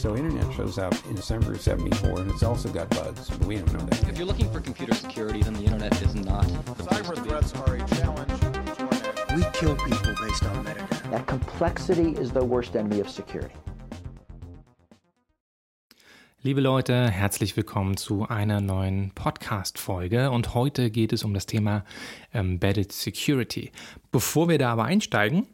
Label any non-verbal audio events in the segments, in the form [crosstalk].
So internet shows up in December of 74 and it's also got bugs, but we don't know that. If you're looking for computer security, then the internet is not. Cyber threats are a challenge We kill people based on metadata. That complexity is the worst enemy of security. Liebe Leute, herzlich willkommen zu einer neuen Podcast-Folge und heute geht es um das Thema Embedded Security. Bevor wir da aber einsteigen,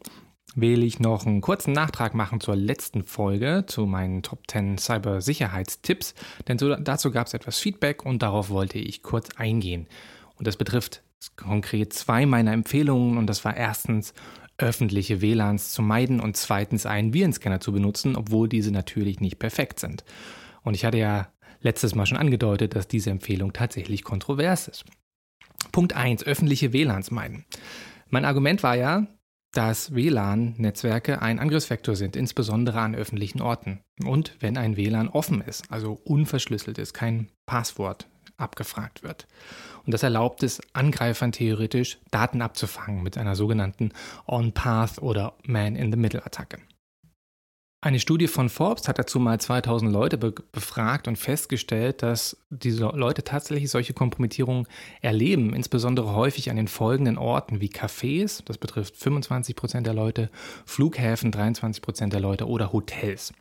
will ich noch einen kurzen Nachtrag machen zur letzten Folge, zu meinen Top 10 Cybersicherheitstipps, denn so, dazu gab es etwas Feedback und darauf wollte ich kurz eingehen. Und das betrifft konkret zwei meiner Empfehlungen und das war erstens öffentliche WLANs zu meiden und zweitens einen Virenscanner zu benutzen, obwohl diese natürlich nicht perfekt sind. Und ich hatte ja letztes Mal schon angedeutet, dass diese Empfehlung tatsächlich kontrovers ist. Punkt 1. Öffentliche WLANs meiden. Mein Argument war ja, dass WLAN-Netzwerke ein Angriffsvektor sind, insbesondere an öffentlichen Orten. Und wenn ein WLAN offen ist, also unverschlüsselt ist, kein Passwort abgefragt wird. Und das erlaubt es Angreifern theoretisch, Daten abzufangen mit einer sogenannten On-Path oder Man-in-the-Middle-Attacke. Eine Studie von Forbes hat dazu mal 2000 Leute be befragt und festgestellt, dass diese Leute tatsächlich solche Kompromittierungen erleben, insbesondere häufig an den folgenden Orten wie Cafés, das betrifft 25 Prozent der Leute, Flughäfen 23 Prozent der Leute oder Hotels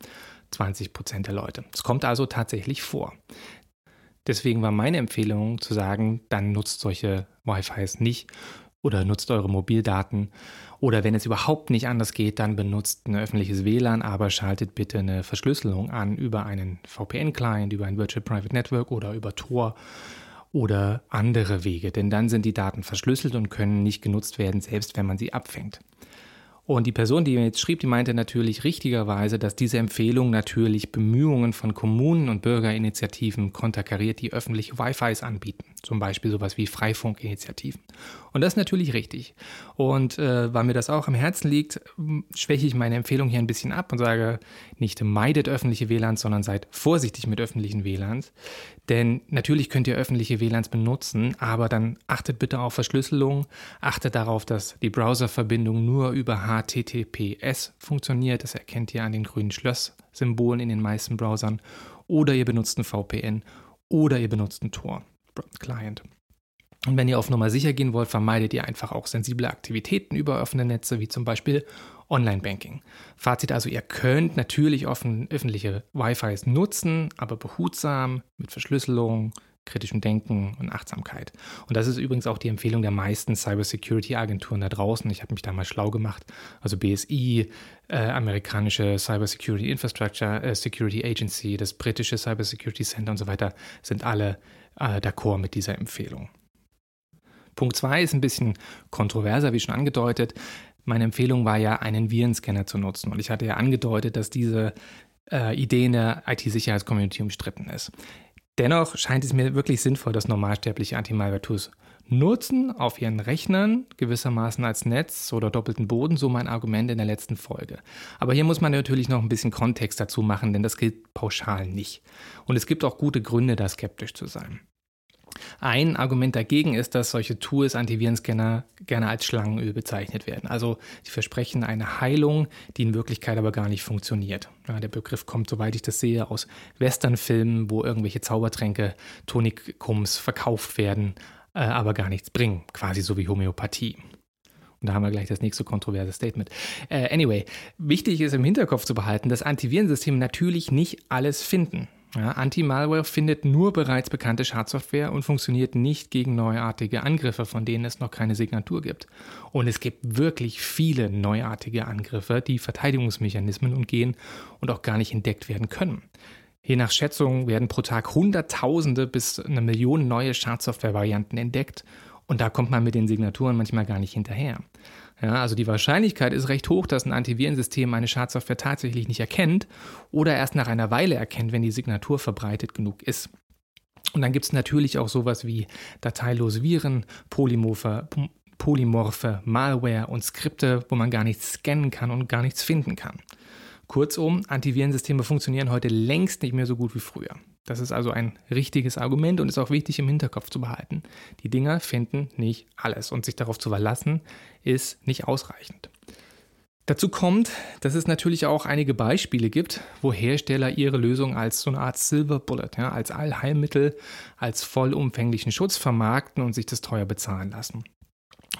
20 Prozent der Leute. Es kommt also tatsächlich vor. Deswegen war meine Empfehlung zu sagen, dann nutzt solche Wi-Fis nicht oder nutzt eure Mobildaten. Oder wenn es überhaupt nicht anders geht, dann benutzt ein öffentliches WLAN, aber schaltet bitte eine Verschlüsselung an über einen VPN-Client, über ein Virtual Private Network oder über Tor oder andere Wege. Denn dann sind die Daten verschlüsselt und können nicht genutzt werden, selbst wenn man sie abfängt. Und die Person, die mir jetzt schrieb, die meinte natürlich richtigerweise, dass diese Empfehlung natürlich Bemühungen von Kommunen und Bürgerinitiativen konterkariert, die öffentliche Wi-Fis anbieten. Zum Beispiel sowas wie Freifunkinitiativen. Und das ist natürlich richtig. Und äh, weil mir das auch am Herzen liegt, schwäche ich meine Empfehlung hier ein bisschen ab und sage, nicht meidet öffentliche WLANs, sondern seid vorsichtig mit öffentlichen WLANs. Denn natürlich könnt ihr öffentliche WLANs benutzen, aber dann achtet bitte auf Verschlüsselung, achtet darauf, dass die Browserverbindung nur über HTTPS funktioniert. Das erkennt ihr an den grünen Schloss-Symbolen in den meisten Browsern. Oder ihr benutzt ein VPN oder ihr benutzt ein Tor. Client. Und wenn ihr auf Nummer sicher gehen wollt, vermeidet ihr einfach auch sensible Aktivitäten über offene Netze, wie zum Beispiel Online-Banking. Fazit also, ihr könnt natürlich offen, öffentliche Wi-Fis nutzen, aber behutsam, mit Verschlüsselung, kritischem Denken und Achtsamkeit. Und das ist übrigens auch die Empfehlung der meisten Cybersecurity-Agenturen da draußen. Ich habe mich da mal schlau gemacht. Also BSI, äh, amerikanische Cybersecurity Infrastructure äh, Security Agency, das britische Cybersecurity Center und so weiter sind alle äh, d'accord mit dieser Empfehlung. Punkt 2 ist ein bisschen kontroverser, wie schon angedeutet. Meine Empfehlung war ja, einen Virenscanner zu nutzen. Und ich hatte ja angedeutet, dass diese äh, Idee in der IT-Sicherheitscommunity umstritten ist. Dennoch scheint es mir wirklich sinnvoll, dass normalsterbliche Anti-Malware-Tools nutzen auf ihren Rechnern, gewissermaßen als Netz oder doppelten Boden, so mein Argument in der letzten Folge. Aber hier muss man natürlich noch ein bisschen Kontext dazu machen, denn das gilt pauschal nicht. Und es gibt auch gute Gründe, da skeptisch zu sein. Ein Argument dagegen ist, dass solche Tools, Antivirenscanner, gerne als Schlangenöl bezeichnet werden. Also sie versprechen eine Heilung, die in Wirklichkeit aber gar nicht funktioniert. Ja, der Begriff kommt, soweit ich das sehe, aus Westernfilmen, wo irgendwelche Zaubertränke, Tonikums verkauft werden, äh, aber gar nichts bringen. Quasi so wie Homöopathie. Und da haben wir gleich das nächste kontroverse Statement. Äh, anyway, wichtig ist im Hinterkopf zu behalten, dass Antivirensysteme natürlich nicht alles finden. Ja, Anti-Malware findet nur bereits bekannte Schadsoftware und funktioniert nicht gegen neuartige Angriffe, von denen es noch keine Signatur gibt. Und es gibt wirklich viele neuartige Angriffe, die Verteidigungsmechanismen umgehen und auch gar nicht entdeckt werden können. Je nach Schätzung werden pro Tag Hunderttausende bis eine Million neue Schadsoftware-Varianten entdeckt und da kommt man mit den Signaturen manchmal gar nicht hinterher. Ja, also die Wahrscheinlichkeit ist recht hoch, dass ein Antivirensystem eine Schadsoftware tatsächlich nicht erkennt oder erst nach einer Weile erkennt, wenn die Signatur verbreitet genug ist. Und dann gibt es natürlich auch sowas wie dateilose Viren, polymorphe, polymorphe Malware und Skripte, wo man gar nichts scannen kann und gar nichts finden kann. Kurzum, Antivirensysteme funktionieren heute längst nicht mehr so gut wie früher. Das ist also ein richtiges Argument und ist auch wichtig im Hinterkopf zu behalten. Die Dinger finden nicht alles und sich darauf zu verlassen, ist nicht ausreichend. Dazu kommt, dass es natürlich auch einige Beispiele gibt, wo Hersteller ihre Lösung als so eine Art Silver Bullet, ja, als Allheilmittel, als vollumfänglichen Schutz vermarkten und sich das teuer bezahlen lassen.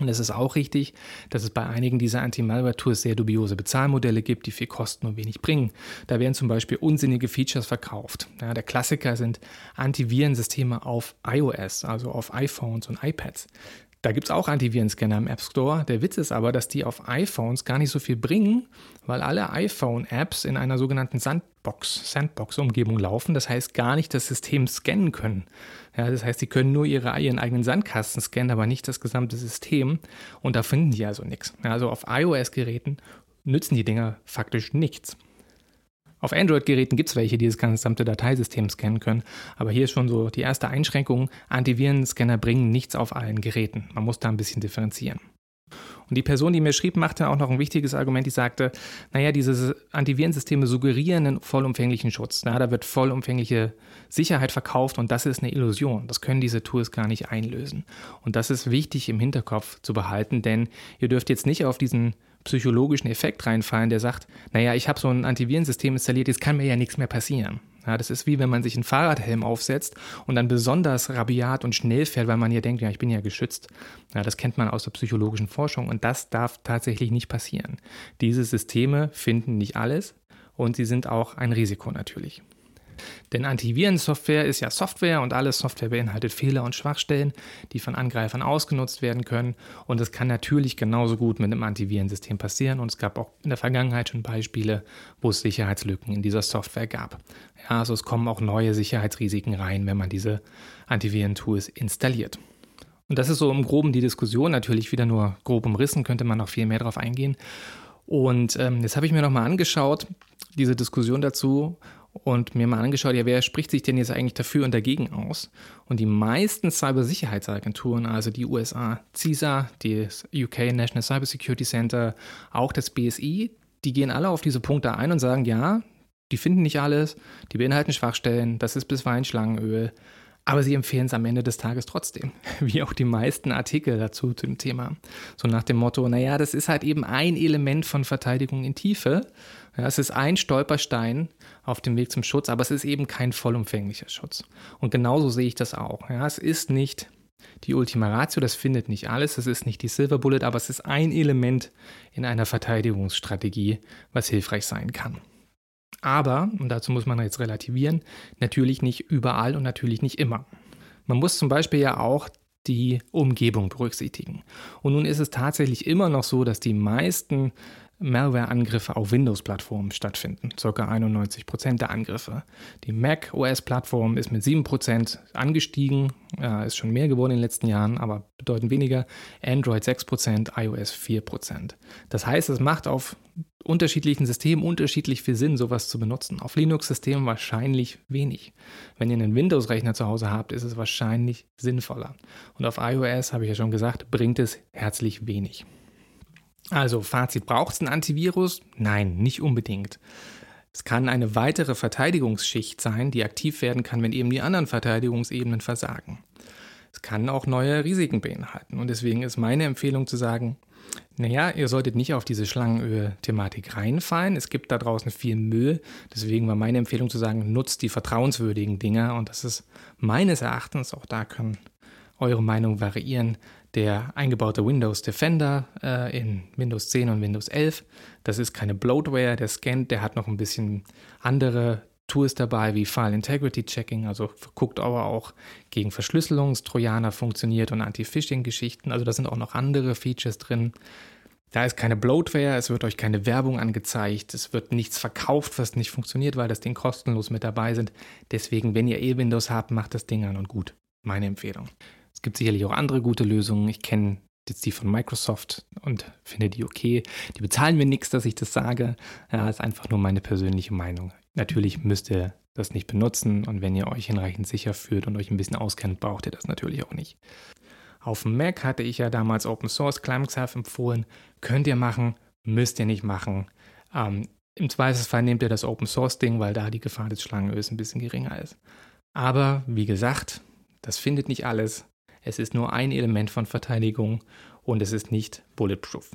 Und es ist auch richtig, dass es bei einigen dieser Anti-Malware-Tools sehr dubiose Bezahlmodelle gibt, die viel kosten und wenig bringen. Da werden zum Beispiel unsinnige Features verkauft. Ja, der Klassiker sind Antivirensysteme auf iOS, also auf iPhones und iPads. Da gibt es auch Antivirenscanner im App Store. Der Witz ist aber, dass die auf iPhones gar nicht so viel bringen, weil alle iPhone-Apps in einer sogenannten Sandbox, Sandbox-Umgebung laufen. Das heißt gar nicht das System scannen können. Ja, das heißt, sie können nur ihre, ihren eigenen Sandkasten scannen, aber nicht das gesamte System. Und da finden die also nichts. Ja, also auf iOS-Geräten nützen die Dinger faktisch nichts. Auf Android-Geräten gibt es welche, die das gesamte Dateisystem scannen können. Aber hier ist schon so die erste Einschränkung. Antivirenscanner bringen nichts auf allen Geräten. Man muss da ein bisschen differenzieren. Und die Person, die mir schrieb, machte auch noch ein wichtiges Argument, die sagte, naja, diese Antivirensysteme suggerieren einen vollumfänglichen Schutz. Ja, da wird vollumfängliche Sicherheit verkauft und das ist eine Illusion. Das können diese Tools gar nicht einlösen. Und das ist wichtig im Hinterkopf zu behalten, denn ihr dürft jetzt nicht auf diesen psychologischen Effekt reinfallen, der sagt, naja, ich habe so ein Antivirensystem installiert, jetzt kann mir ja nichts mehr passieren. Ja, das ist wie wenn man sich einen Fahrradhelm aufsetzt und dann besonders rabiat und schnell fährt, weil man ja denkt, ja, ich bin ja geschützt. Ja, das kennt man aus der psychologischen Forschung und das darf tatsächlich nicht passieren. Diese Systeme finden nicht alles und sie sind auch ein Risiko natürlich. Denn Antivirensoftware ist ja Software und alle Software beinhaltet Fehler und Schwachstellen, die von Angreifern ausgenutzt werden können. Und es kann natürlich genauso gut mit einem Antivirensystem passieren. Und es gab auch in der Vergangenheit schon Beispiele, wo es Sicherheitslücken in dieser Software gab. Ja, also es kommen auch neue Sicherheitsrisiken rein, wenn man diese Antiviren-Tools installiert. Und das ist so im Groben die Diskussion, natürlich wieder nur grob umrissen, könnte man noch viel mehr darauf eingehen. Und ähm, jetzt habe ich mir nochmal angeschaut, diese Diskussion dazu und mir mal angeschaut, ja, wer spricht sich denn jetzt eigentlich dafür und dagegen aus? Und die meisten Cybersicherheitsagenturen, also die USA CISA, das UK National Cybersecurity Center, auch das BSI, die gehen alle auf diese Punkte ein und sagen, ja, die finden nicht alles, die beinhalten Schwachstellen, das ist bisweilen Schlangenöl, aber sie empfehlen es am Ende des Tages trotzdem, [laughs] wie auch die meisten Artikel dazu zu dem Thema. So nach dem Motto, naja, das ist halt eben ein Element von Verteidigung in Tiefe. Ja, es ist ein Stolperstein auf dem Weg zum Schutz, aber es ist eben kein vollumfänglicher Schutz. Und genauso sehe ich das auch. Ja, es ist nicht die Ultima Ratio, das findet nicht alles, es ist nicht die Silver Bullet, aber es ist ein Element in einer Verteidigungsstrategie, was hilfreich sein kann. Aber, und dazu muss man jetzt relativieren, natürlich nicht überall und natürlich nicht immer. Man muss zum Beispiel ja auch die Umgebung berücksichtigen. Und nun ist es tatsächlich immer noch so, dass die meisten Malware-Angriffe auf Windows-Plattformen stattfinden. Circa 91% der Angriffe. Die Mac OS-Plattform ist mit 7% angestiegen, äh, ist schon mehr geworden in den letzten Jahren, aber bedeutend weniger. Android 6%, iOS 4%. Das heißt, es macht auf unterschiedlichen Systemen unterschiedlich viel Sinn, sowas zu benutzen. Auf Linux-Systemen wahrscheinlich wenig. Wenn ihr einen Windows-Rechner zu Hause habt, ist es wahrscheinlich sinnvoller. Und auf iOS, habe ich ja schon gesagt, bringt es herzlich wenig. Also Fazit, braucht es ein Antivirus? Nein, nicht unbedingt. Es kann eine weitere Verteidigungsschicht sein, die aktiv werden kann, wenn eben die anderen Verteidigungsebenen versagen. Es kann auch neue Risiken beinhalten. Und deswegen ist meine Empfehlung zu sagen, naja, ihr solltet nicht auf diese Schlangenöl-Thematik reinfallen. Es gibt da draußen viel Müll. Deswegen war meine Empfehlung zu sagen, nutzt die vertrauenswürdigen Dinger. Und das ist meines Erachtens, auch da können eure Meinung variieren, der eingebaute Windows Defender äh, in Windows 10 und Windows 11. Das ist keine Bloatware, der scannt, der hat noch ein bisschen andere Tools dabei wie File Integrity Checking, also guckt aber auch gegen Verschlüsselungstrojaner funktioniert und Anti-Phishing-Geschichten. Also da sind auch noch andere Features drin. Da ist keine Bloatware, es wird euch keine Werbung angezeigt, es wird nichts verkauft, was nicht funktioniert, weil das Ding kostenlos mit dabei sind. Deswegen, wenn ihr eh Windows habt, macht das Ding an und gut. Meine Empfehlung. Es gibt sicherlich auch andere gute Lösungen. Ich kenne jetzt die von Microsoft und finde die okay. Die bezahlen mir nichts, dass ich das sage. Ja, ist einfach nur meine persönliche Meinung. Natürlich müsst ihr das nicht benutzen und wenn ihr euch hinreichend sicher fühlt und euch ein bisschen auskennt, braucht ihr das natürlich auch nicht. Auf dem Mac hatte ich ja damals Open Source Climbxaf empfohlen. Könnt ihr machen, müsst ihr nicht machen. Ähm, Im Zweifelsfall nehmt ihr das Open Source Ding, weil da die Gefahr des Schlangenöls ein bisschen geringer ist. Aber wie gesagt, das findet nicht alles. Es ist nur ein Element von Verteidigung und es ist nicht bulletproof.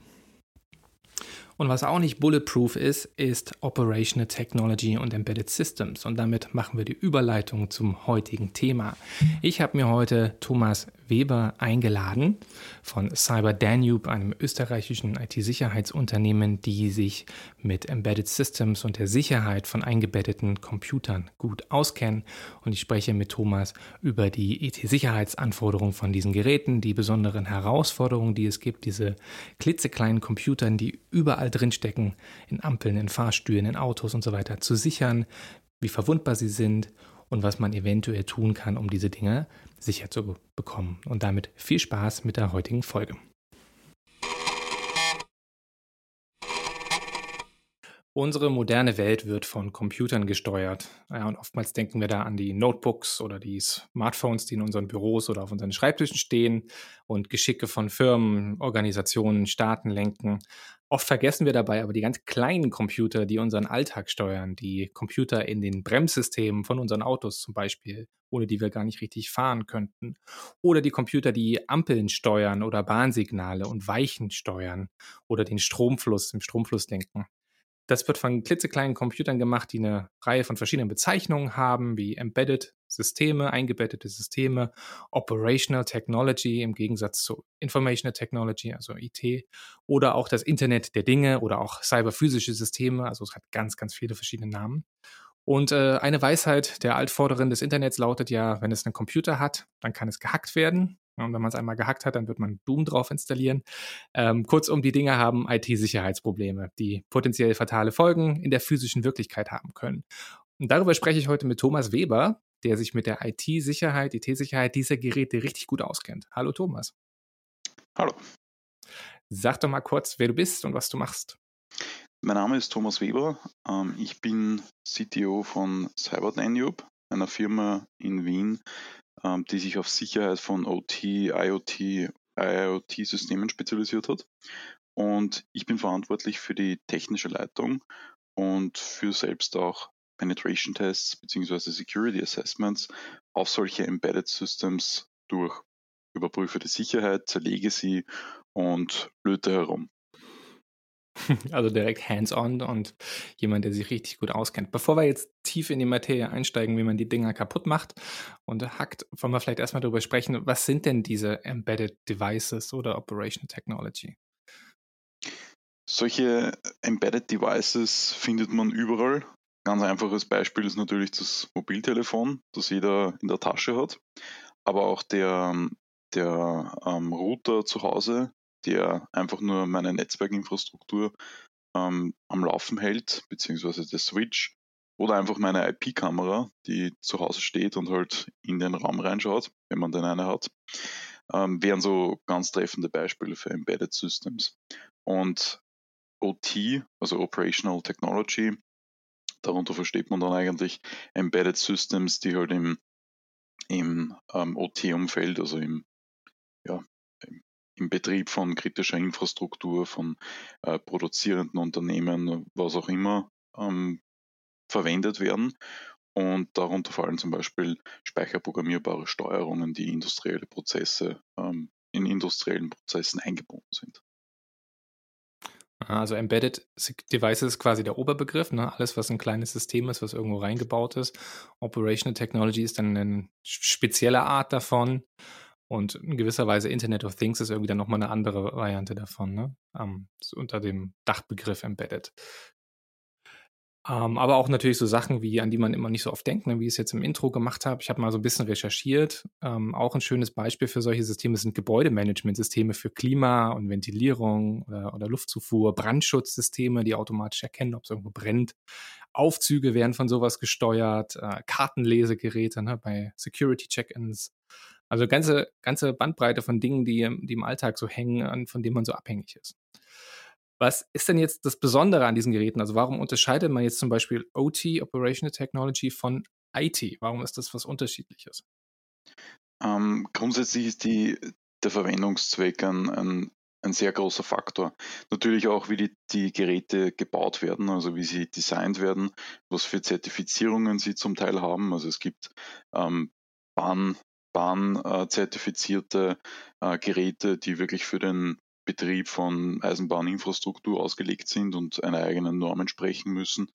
Und was auch nicht bulletproof ist, ist Operational Technology und Embedded Systems. Und damit machen wir die Überleitung zum heutigen Thema. Ich habe mir heute Thomas Weber eingeladen von Cyber Danube, einem österreichischen IT-Sicherheitsunternehmen, die sich mit Embedded Systems und der Sicherheit von eingebetteten Computern gut auskennen. Und ich spreche mit Thomas über die IT-Sicherheitsanforderungen von diesen Geräten, die besonderen Herausforderungen, die es gibt, diese klitzekleinen Computern, die überall drinstecken, in Ampeln, in Fahrstühlen, in Autos und so weiter, zu sichern, wie verwundbar sie sind und was man eventuell tun kann, um diese Dinge sicher zu bekommen. Und damit viel Spaß mit der heutigen Folge. Unsere moderne Welt wird von Computern gesteuert. Ja, und oftmals denken wir da an die Notebooks oder die Smartphones, die in unseren Büros oder auf unseren Schreibtischen stehen und Geschicke von Firmen, Organisationen, Staaten lenken. Oft vergessen wir dabei aber die ganz kleinen Computer, die unseren Alltag steuern, die Computer in den Bremssystemen von unseren Autos zum Beispiel, ohne die wir gar nicht richtig fahren könnten. Oder die Computer, die Ampeln steuern oder Bahnsignale und Weichen steuern oder den Stromfluss im Stromfluss lenken. Das wird von klitzekleinen Computern gemacht, die eine Reihe von verschiedenen Bezeichnungen haben, wie Embedded Systeme, eingebettete Systeme, Operational Technology im Gegensatz zu Informational Technology, also IT, oder auch das Internet der Dinge oder auch cyberphysische Systeme. Also es hat ganz, ganz viele verschiedene Namen. Und äh, eine Weisheit der Altvorderen des Internets lautet ja, wenn es einen Computer hat, dann kann es gehackt werden. Und wenn man es einmal gehackt hat, dann wird man Doom drauf installieren. Ähm, kurzum, die Dinge haben IT-Sicherheitsprobleme, die potenziell fatale Folgen in der physischen Wirklichkeit haben können. Und darüber spreche ich heute mit Thomas Weber, der sich mit der IT-Sicherheit, IT-Sicherheit dieser Geräte richtig gut auskennt. Hallo Thomas. Hallo. Sag doch mal kurz, wer du bist und was du machst. Mein Name ist Thomas Weber. Ähm, ich bin CTO von CyberDanube, einer Firma in Wien, ähm, die sich auf Sicherheit von OT, IoT, IoT-Systemen spezialisiert hat. Und ich bin verantwortlich für die technische Leitung und für selbst auch Penetration Tests bzw. Security Assessments auf solche Embedded Systems durch. Überprüfe die Sicherheit, zerlege sie und löte herum. [laughs] Also direkt hands-on und jemand, der sich richtig gut auskennt. Bevor wir jetzt tief in die Materie einsteigen, wie man die Dinger kaputt macht und hackt, wollen wir vielleicht erstmal darüber sprechen, was sind denn diese Embedded Devices oder Operation Technology? Solche Embedded Devices findet man überall. Ganz einfaches Beispiel ist natürlich das Mobiltelefon, das jeder in der Tasche hat, aber auch der, der ähm, Router zu Hause, der einfach nur meine Netzwerkinfrastruktur ähm, am Laufen hält, beziehungsweise der Switch oder einfach meine IP-Kamera, die zu Hause steht und halt in den Raum reinschaut, wenn man denn eine hat, ähm, wären so ganz treffende Beispiele für Embedded Systems. Und OT, also Operational Technology, darunter versteht man dann eigentlich Embedded Systems, die halt im, im ähm, OT-Umfeld, also im, ja, im Betrieb von kritischer Infrastruktur, von äh, produzierenden Unternehmen, was auch immer, ähm, verwendet werden. Und darunter fallen zum Beispiel speicherprogrammierbare Steuerungen, die industrielle Prozesse ähm, in industriellen Prozessen eingebunden sind. Also Embedded Devices ist quasi der Oberbegriff, ne? alles was ein kleines System ist, was irgendwo reingebaut ist. Operational Technology ist dann eine spezielle Art davon. Und in gewisser Weise Internet of Things ist irgendwie dann nochmal eine andere Variante davon, ne? Um, unter dem Dachbegriff Embedded. Um, aber auch natürlich so Sachen, wie an die man immer nicht so oft denkt, ne? wie ich es jetzt im Intro gemacht habe. Ich habe mal so ein bisschen recherchiert. Um, auch ein schönes Beispiel für solche Systeme sind Gebäudemanagementsysteme für Klima und Ventilierung oder, oder Luftzufuhr, Brandschutzsysteme, die automatisch erkennen, ob es irgendwo brennt. Aufzüge werden von sowas gesteuert, äh, Kartenlesegeräte ne? bei Security-Check-ins. Also ganze, ganze Bandbreite von Dingen, die, die im Alltag so hängen, von denen man so abhängig ist. Was ist denn jetzt das Besondere an diesen Geräten? Also warum unterscheidet man jetzt zum Beispiel OT, Operational Technology, von IT? Warum ist das was Unterschiedliches? Ähm, grundsätzlich ist die, der Verwendungszweck ein, ein, ein, sehr großer Faktor. Natürlich auch, wie die, die Geräte gebaut werden, also wie sie designt werden, was für Zertifizierungen sie zum Teil haben. Also es gibt ähm, Bahn, Bahn-zertifizierte äh, Geräte, die wirklich für den Betrieb von Eisenbahninfrastruktur ausgelegt sind und einer eigenen Norm entsprechen müssen.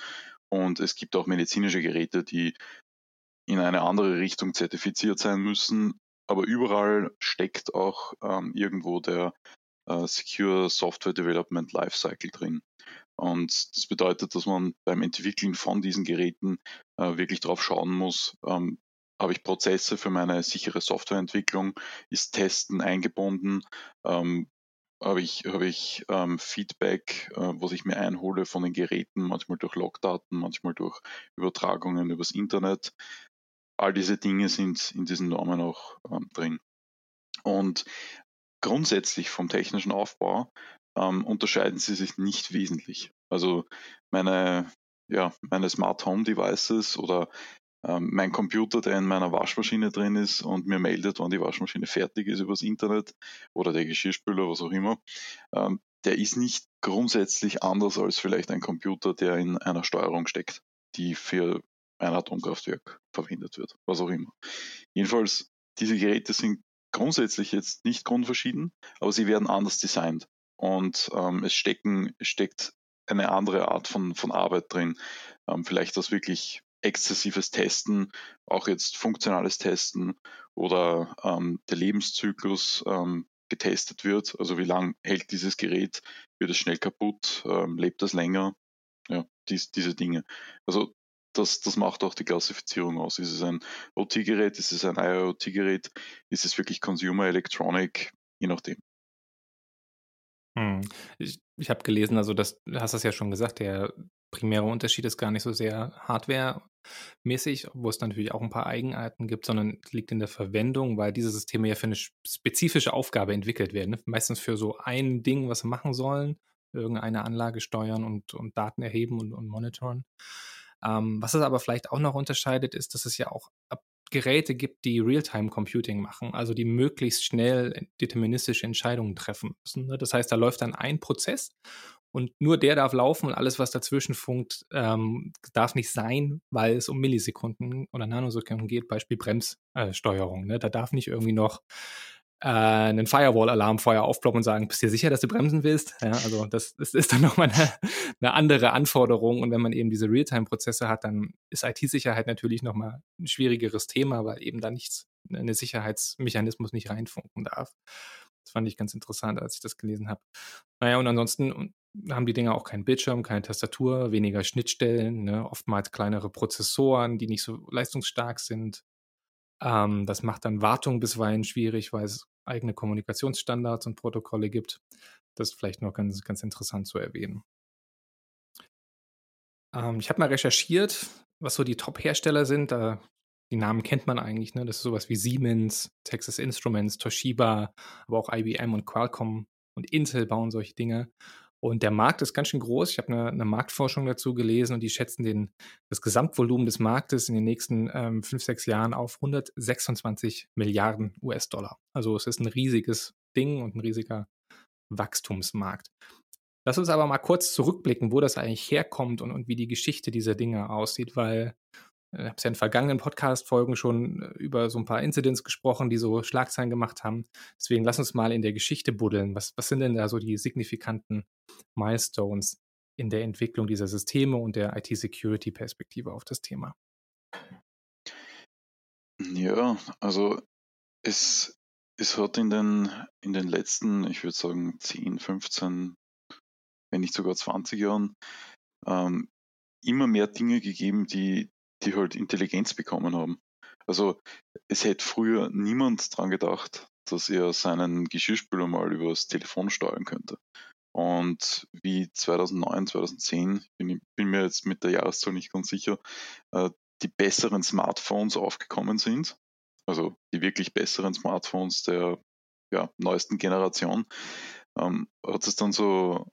Und es gibt auch medizinische Geräte, die in eine andere Richtung zertifiziert sein müssen. Aber überall steckt auch ähm, irgendwo der äh, Secure Software Development Lifecycle drin. Und das bedeutet, dass man beim Entwickeln von diesen Geräten äh, wirklich darauf schauen muss, ähm, habe ich Prozesse für meine sichere Softwareentwicklung, ist Testen eingebunden, ähm, habe ich, habe ich ähm, Feedback, äh, was ich mir einhole von den Geräten, manchmal durch Logdaten, manchmal durch Übertragungen übers Internet. All diese Dinge sind in diesen Normen auch ähm, drin. Und grundsätzlich vom technischen Aufbau ähm, unterscheiden sie sich nicht wesentlich. Also meine, ja, meine Smart Home Devices oder mein Computer, der in meiner Waschmaschine drin ist und mir meldet, wann die Waschmaschine fertig ist übers Internet oder der Geschirrspüler, was auch immer, ähm, der ist nicht grundsätzlich anders als vielleicht ein Computer, der in einer Steuerung steckt, die für ein Atomkraftwerk verwendet wird, was auch immer. Jedenfalls, diese Geräte sind grundsätzlich jetzt nicht grundverschieden, aber sie werden anders designt und ähm, es stecken, steckt eine andere Art von, von Arbeit drin. Ähm, vielleicht das wirklich exzessives Testen, auch jetzt funktionales Testen oder ähm, der Lebenszyklus ähm, getestet wird. Also wie lange hält dieses Gerät, wird es schnell kaputt, ähm, lebt es länger, ja, dies, diese Dinge. Also das, das macht auch die Klassifizierung aus. Ist es ein OT-Gerät, ist es ein IoT-Gerät, ist es wirklich Consumer Electronic, je nachdem. Hm. Ich, ich habe gelesen, also das, du hast das ja schon gesagt, der primäre Unterschied ist gar nicht so sehr hardware-mäßig, wo es natürlich auch ein paar Eigenarten gibt, sondern liegt in der Verwendung, weil diese Systeme ja für eine spezifische Aufgabe entwickelt werden. Ne? Meistens für so ein Ding, was sie machen sollen, irgendeine Anlage steuern und, und Daten erheben und, und monitoren. Ähm, was es aber vielleicht auch noch unterscheidet, ist, dass es ja auch Geräte gibt, die Realtime-Computing machen, also die möglichst schnell deterministische Entscheidungen treffen müssen. Ne? Das heißt, da läuft dann ein Prozess und nur der darf laufen und alles, was dazwischen funkt, ähm, darf nicht sein, weil es um Millisekunden oder Nanosekunden geht, Beispiel Bremssteuerung. Äh, ne? Da darf nicht irgendwie noch äh, einen Firewall-Alarm vorher aufploppen und sagen, bist du sicher, dass du bremsen willst? Ja, also das, das ist dann [laughs] nochmal eine, eine andere Anforderung. Und wenn man eben diese Realtime-Prozesse hat, dann ist IT-Sicherheit natürlich nochmal ein schwierigeres Thema, weil eben da nichts, eine Sicherheitsmechanismus nicht reinfunken darf. Das fand ich ganz interessant, als ich das gelesen habe. Naja, und ansonsten haben die Dinger auch keinen Bildschirm, keine Tastatur, weniger Schnittstellen, ne? oftmals kleinere Prozessoren, die nicht so leistungsstark sind. Ähm, das macht dann Wartung bisweilen schwierig, weil es eigene Kommunikationsstandards und Protokolle gibt. Das ist vielleicht noch ganz, ganz interessant zu erwähnen. Ähm, ich habe mal recherchiert, was so die Top-Hersteller sind. Da, die Namen kennt man eigentlich. Ne? Das ist sowas wie Siemens, Texas Instruments, Toshiba, aber auch IBM und Qualcomm und Intel bauen solche Dinge. Und der Markt ist ganz schön groß. Ich habe eine, eine, Marktforschung dazu gelesen und die schätzen den, das Gesamtvolumen des Marktes in den nächsten ähm, fünf, sechs Jahren auf 126 Milliarden US-Dollar. Also es ist ein riesiges Ding und ein riesiger Wachstumsmarkt. Lass uns aber mal kurz zurückblicken, wo das eigentlich herkommt und, und wie die Geschichte dieser Dinge aussieht, weil ich habe ja in vergangenen Podcast-Folgen schon äh, über so ein paar Incidents gesprochen, die so Schlagzeilen gemacht haben. Deswegen lass uns mal in der Geschichte buddeln. Was, was sind denn da so die signifikanten Milestones in der Entwicklung dieser Systeme und der IT-Security-Perspektive auf das Thema? Ja, also es, es hat in den, in den letzten, ich würde sagen, 10, 15, wenn nicht sogar 20 Jahren ähm, immer mehr Dinge gegeben, die, die halt Intelligenz bekommen haben. Also es hätte früher niemand dran gedacht, dass er seinen Geschirrspüler mal übers Telefon steuern könnte. Und wie 2009, 2010, bin, bin mir jetzt mit der Jahreszahl nicht ganz sicher, äh, die besseren Smartphones aufgekommen sind, also die wirklich besseren Smartphones der ja, neuesten Generation, ähm, hat es dann so,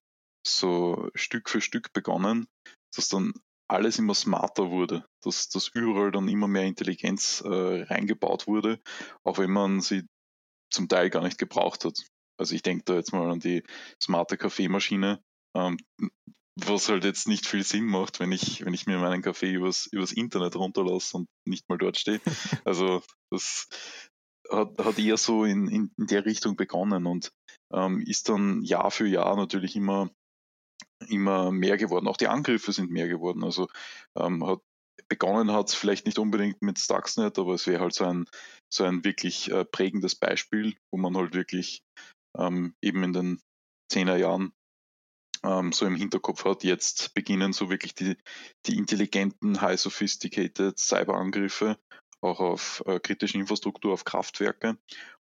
so Stück für Stück begonnen, dass dann alles immer smarter wurde, dass, dass überall dann immer mehr Intelligenz äh, reingebaut wurde, auch wenn man sie zum Teil gar nicht gebraucht hat. Also ich denke da jetzt mal an die smarte Kaffeemaschine, ähm, was halt jetzt nicht viel Sinn macht, wenn ich, wenn ich mir meinen Kaffee übers, übers Internet runterlasse und nicht mal dort stehe. [laughs] Also das hat, hat eher so in, in, in der Richtung begonnen und ähm, ist dann Jahr für Jahr natürlich immer, immer mehr geworden. Auch die Angriffe sind mehr geworden. Also ähm, hat begonnen hat es vielleicht nicht unbedingt mit Stuxnet, aber es wäre halt so ein, so ein wirklich äh, prägendes Beispiel, wo man halt wirklich ähm, eben in den 10er Jahren ähm, so im Hinterkopf hat. Jetzt beginnen so wirklich die, die intelligenten, high sophisticated Cyberangriffe auch auf äh, kritische Infrastruktur, auf Kraftwerke.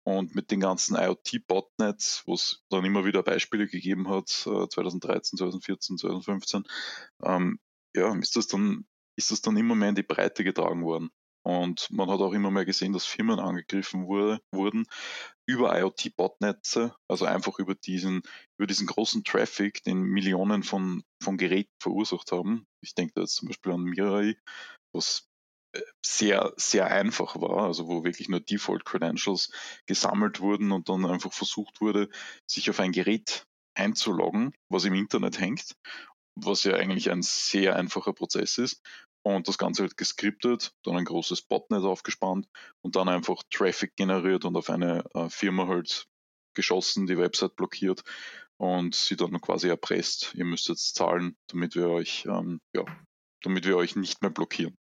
Und mit den ganzen IoT-Botnets, wo es dann immer wieder Beispiele gegeben hat, äh, 2013, 2014, 2015, ähm, ja, ist das dann ist das dann immer mehr in die Breite getragen worden. Und man hat auch immer mehr gesehen, dass Firmen angegriffen wurde, wurden über IoT-Botnetze, also einfach über diesen, über diesen großen Traffic, den Millionen von, von Geräten verursacht haben. Ich denke da jetzt zum Beispiel an Mirai, was sehr, sehr einfach war, also wo wirklich nur Default Credentials gesammelt wurden und dann einfach versucht wurde, sich auf ein Gerät einzuloggen, was im Internet hängt, was ja eigentlich ein sehr einfacher Prozess ist und das Ganze wird geskriptet, dann ein großes Botnet aufgespannt und dann einfach Traffic generiert und auf eine äh, Firma halt geschossen, die Website blockiert und sie dann quasi erpresst, ihr müsst jetzt zahlen, damit wir euch, ähm, ja, damit wir euch nicht mehr blockieren.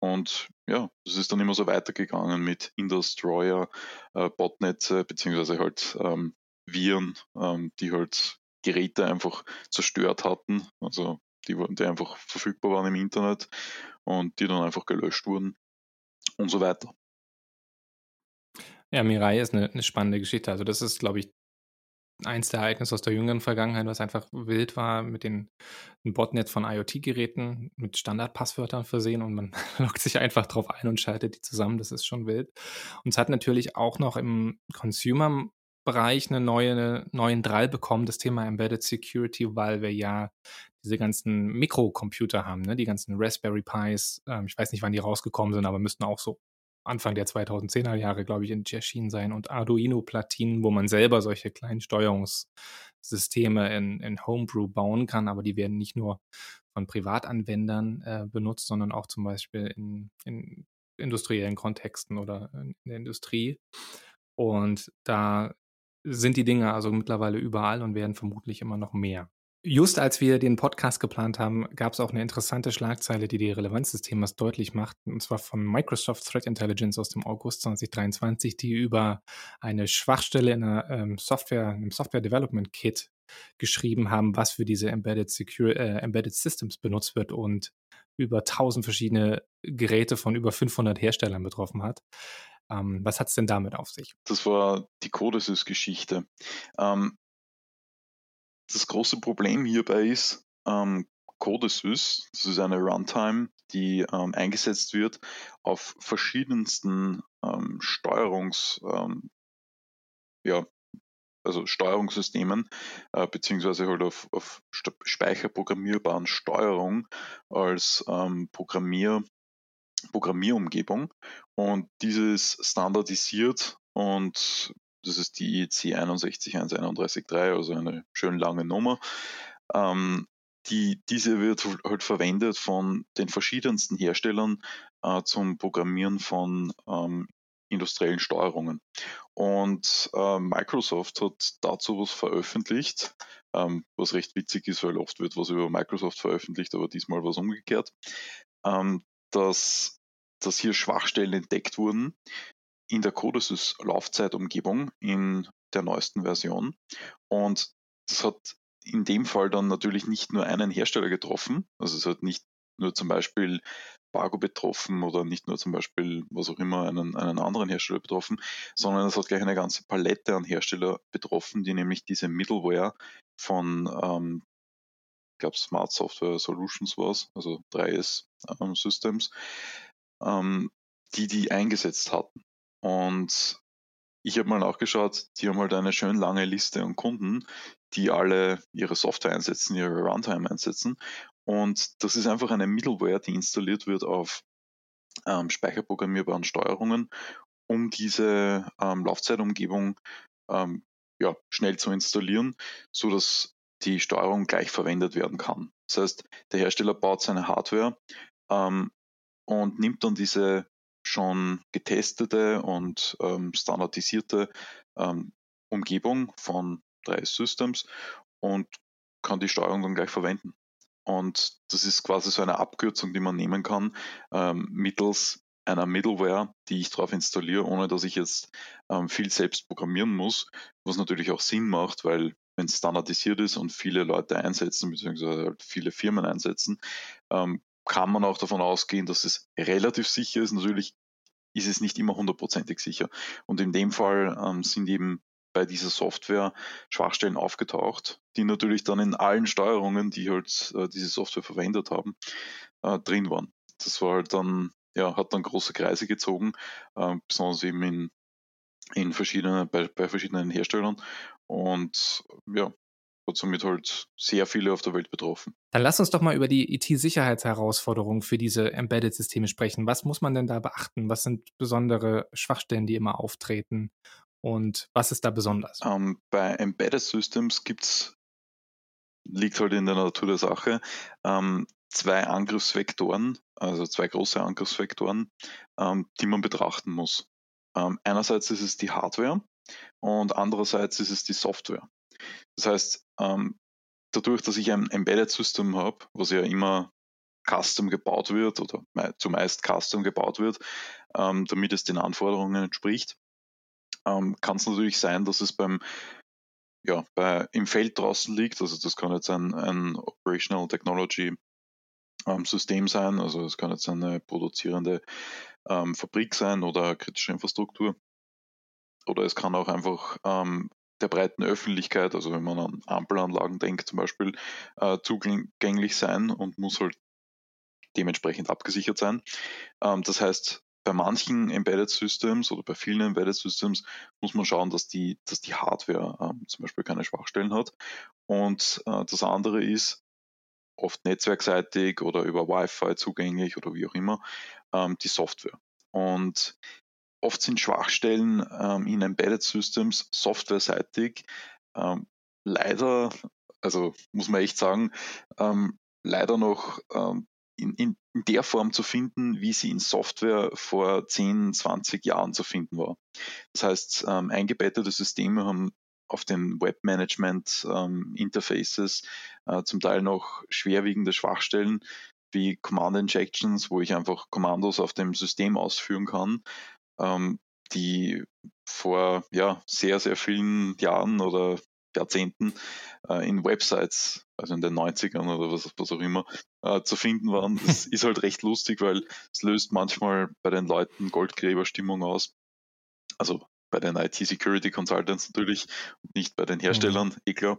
Und ja, es ist dann immer so weitergegangen mit Industroyer, äh, Botnetze, beziehungsweise halt ähm, Viren, ähm, die halt Geräte einfach zerstört hatten. Also die, die einfach verfügbar waren im Internet und die dann einfach gelöscht wurden und so weiter. Ja, Mirai ist eine, eine spannende Geschichte. Also das ist, glaube ich, eins der Ereignisse aus der jüngeren Vergangenheit, was einfach wild war mit den Botnet von IoT-Geräten mit Standardpasswörtern versehen und man [laughs] loggt sich einfach drauf ein und schaltet die zusammen. Das ist schon wild. Und es hat natürlich auch noch im Consumer-Bereich eine neue, neuen Drall bekommen, das Thema Embedded Security, weil wir ja diese ganzen Mikrocomputer haben, ne? die ganzen Raspberry Pis. Ähm, ich weiß nicht, wann die rausgekommen sind, aber müssten auch so Anfang der 2010er Jahre, glaube ich, erschienen sein. Und Arduino-Platinen, wo man selber solche kleinen Steuerungssysteme in, in Homebrew bauen kann, aber die werden nicht nur von Privatanwendern äh, benutzt, sondern auch zum Beispiel in, in industriellen Kontexten oder in der Industrie. Und da sind die Dinge also mittlerweile überall und werden vermutlich immer noch mehr. Just als wir den Podcast geplant haben, gab es auch eine interessante Schlagzeile, die die Relevanz des Themas deutlich macht, und zwar von Microsoft Threat Intelligence aus dem August 2023, die über eine Schwachstelle in einer ähm, Software, einem Software Development Kit geschrieben haben, was für diese Embedded, Secure, äh, Embedded Systems benutzt wird und über 1000 verschiedene Geräte von über 500 Herstellern betroffen hat. Ähm, was hat es denn damit auf sich? Das war die Codesys-Geschichte. Ähm, das große Problem hierbei ist, ähm, Codesys, das ist eine Runtime, die ähm, eingesetzt wird auf verschiedensten ähm, Steuerungs, ähm, ja, also Steuerungssystemen, äh, beziehungsweise halt auf, auf speicherprogrammierbaren Steuerung als ähm, Programmier, Programmierumgebung. Und dieses standardisiert und das ist die IEC 61131.3, also eine schön lange Nummer. Ähm, die, diese wird halt verwendet von den verschiedensten Herstellern äh, zum Programmieren von ähm, industriellen Steuerungen. Und äh, Microsoft hat dazu was veröffentlicht, ähm, was recht witzig ist, weil oft wird was über Microsoft veröffentlicht, aber diesmal was umgekehrt, ähm, dass, dass hier Schwachstellen entdeckt wurden, in der Codesys Laufzeitumgebung in der neuesten Version. Und das hat in dem Fall dann natürlich nicht nur einen Hersteller getroffen, also es hat nicht nur zum Beispiel Bargo betroffen oder nicht nur zum Beispiel, was auch immer, einen, einen anderen Hersteller betroffen, sondern es hat gleich eine ganze Palette an Hersteller betroffen, die nämlich diese Middleware von, ähm, ich glaube, Smart Software Solutions war es, also 3S ähm, Systems, ähm, die die eingesetzt hatten. Und ich habe mal nachgeschaut, die haben halt eine schön lange Liste an Kunden, die alle ihre Software einsetzen, ihre Runtime einsetzen. Und das ist einfach eine Middleware, die installiert wird auf ähm, speicherprogrammierbaren Steuerungen, um diese ähm, Laufzeitumgebung ähm, ja, schnell zu installieren, so dass die Steuerung gleich verwendet werden kann. Das heißt, der Hersteller baut seine Hardware ähm, und nimmt dann diese schon getestete und ähm, standardisierte ähm, Umgebung von drei Systems und kann die Steuerung dann gleich verwenden. Und das ist quasi so eine Abkürzung, die man nehmen kann, ähm, mittels einer Middleware, die ich drauf installiere, ohne dass ich jetzt ähm, viel selbst programmieren muss, was natürlich auch Sinn macht, weil wenn es standardisiert ist und viele Leute einsetzen, beziehungsweise halt viele Firmen einsetzen, ähm, kann man auch davon ausgehen, dass es relativ sicher ist. Natürlich ist es nicht immer hundertprozentig sicher. Und in dem Fall ähm, sind eben bei dieser Software Schwachstellen aufgetaucht, die natürlich dann in allen Steuerungen, die halt äh, diese Software verwendet haben, äh, drin waren. Das war halt dann, ja, hat dann große Kreise gezogen, äh, besonders eben in, in verschiedenen, bei, bei verschiedenen Herstellern. Und ja, hat somit halt sehr viele auf der Welt betroffen. Dann lass uns doch mal über die IT-Sicherheitsherausforderungen für diese Embedded-Systeme sprechen. Was muss man denn da beachten? Was sind besondere Schwachstellen, die immer auftreten? Und was ist da besonders? Ähm, bei Embedded Systems gibt's liegt halt in der Natur der Sache, ähm, zwei Angriffsvektoren, also zwei große Angriffsvektoren, ähm, die man betrachten muss. Einerseits ist es die Hardware und andererseits ist es die Software. Das heißt, ähm, dadurch, dass ich ein Embedded System habe, was ja immer custom gebaut wird oder zumeist custom gebaut wird, ähm, damit es den Anforderungen entspricht, ähm, kann es natürlich sein, dass es beim ja, bei, im Feld draußen liegt. Also das kann jetzt ein, ein Operational Technology ähm, System sein, also es kann jetzt eine produzierende ähm, Fabrik sein oder kritische Infrastruktur. Oder es kann auch einfach ähm, der breiten Öffentlichkeit, also wenn man an Ampelanlagen denkt zum Beispiel, äh, zugänglich sein und muss halt dementsprechend abgesichert sein. Ähm, das heißt, bei manchen Embedded Systems oder bei vielen Embedded Systems muss man schauen, dass die, dass die Hardware ähm, zum Beispiel keine Schwachstellen hat. Und äh, das andere ist, oft netzwerkseitig oder über Wi-Fi zugänglich oder wie auch immer, ähm, die Software. Und oft sind Schwachstellen ähm, in Embedded Systems softwareseitig ähm, leider, also muss man echt sagen, ähm, leider noch ähm, in, in, in der Form zu finden, wie sie in Software vor 10, 20 Jahren zu finden war. Das heißt, ähm, eingebettete Systeme haben auf den Webmanagement-Interfaces ähm, äh, zum Teil noch schwerwiegende Schwachstellen wie Command Injections, wo ich einfach Kommandos auf dem System ausführen kann, ähm, die vor ja, sehr, sehr vielen Jahren oder Jahrzehnten äh, in Websites, also in den 90ern oder was, was auch immer, äh, zu finden waren. Das [laughs] ist halt recht lustig, weil es löst manchmal bei den Leuten Goldgräberstimmung aus. Also bei den IT-Security Consultants natürlich und nicht bei den Herstellern, mhm. eh klar.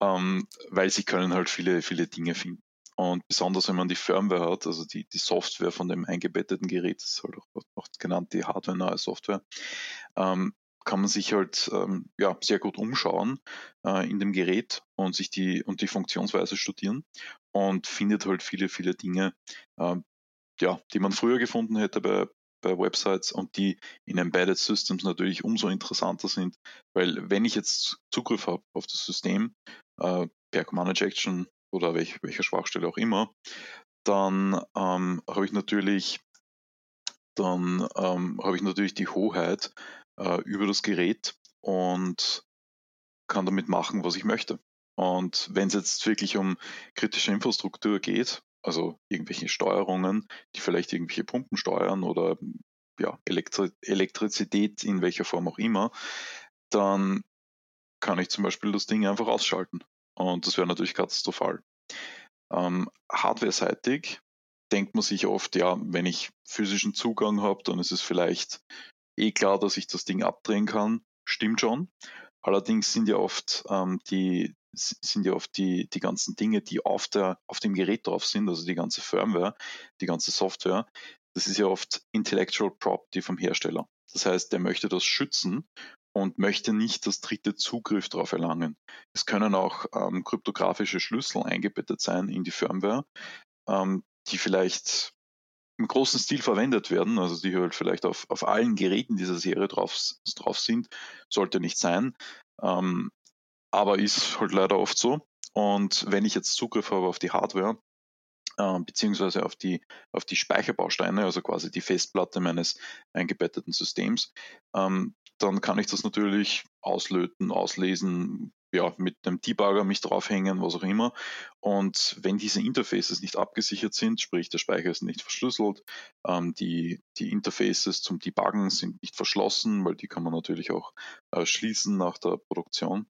Ähm, weil sie können halt viele, viele Dinge finden. Und besonders wenn man die Firmware hat, also die, die Software von dem eingebetteten Gerät, das ist halt auch, auch genannt die hardware-nahe Software, ähm, kann man sich halt ähm, ja, sehr gut umschauen äh, in dem Gerät und sich die und die Funktionsweise studieren und findet halt viele, viele Dinge, äh, ja, die man früher gefunden hätte bei, bei Websites und die in Embedded Systems natürlich umso interessanter sind, weil wenn ich jetzt Zugriff habe auf das System äh, per Command Injection oder welch, welcher Schwachstelle auch immer, dann ähm, habe ich natürlich dann ähm, habe ich natürlich die Hoheit äh, über das Gerät und kann damit machen, was ich möchte. Und wenn es jetzt wirklich um kritische Infrastruktur geht, also irgendwelche Steuerungen, die vielleicht irgendwelche Pumpen steuern oder ja, Elektri Elektrizität in welcher Form auch immer, dann kann ich zum Beispiel das Ding einfach ausschalten. Und das wäre natürlich katastrophal. Ähm, Hardware-seitig denkt man sich oft, ja, wenn ich physischen Zugang habe, dann ist es vielleicht eh klar, dass ich das Ding abdrehen kann. Stimmt schon. Allerdings sind ja oft ähm, die sind ja oft die, die ganzen Dinge, die auf, der, auf dem Gerät drauf sind, also die ganze Firmware, die ganze Software, das ist ja oft Intellectual Property vom Hersteller. Das heißt, der möchte das schützen und möchte nicht, dass Dritte Zugriff darauf erlangen. Es können auch ähm, kryptografische Schlüssel eingebettet sein in die Firmware, ähm, die vielleicht im großen Stil verwendet werden, also die halt vielleicht auf, auf allen Geräten dieser Serie drauf, drauf sind, sollte nicht sein, ähm, aber ist halt leider oft so. Und wenn ich jetzt Zugriff habe auf die Hardware, äh, beziehungsweise auf die, auf die Speicherbausteine, also quasi die Festplatte meines eingebetteten Systems, ähm, dann kann ich das natürlich auslöten, auslesen, ja, mit einem Debugger mich draufhängen, was auch immer. Und wenn diese Interfaces nicht abgesichert sind, sprich der Speicher ist nicht verschlüsselt, ähm, die, die Interfaces zum Debuggen sind nicht verschlossen, weil die kann man natürlich auch äh, schließen nach der Produktion,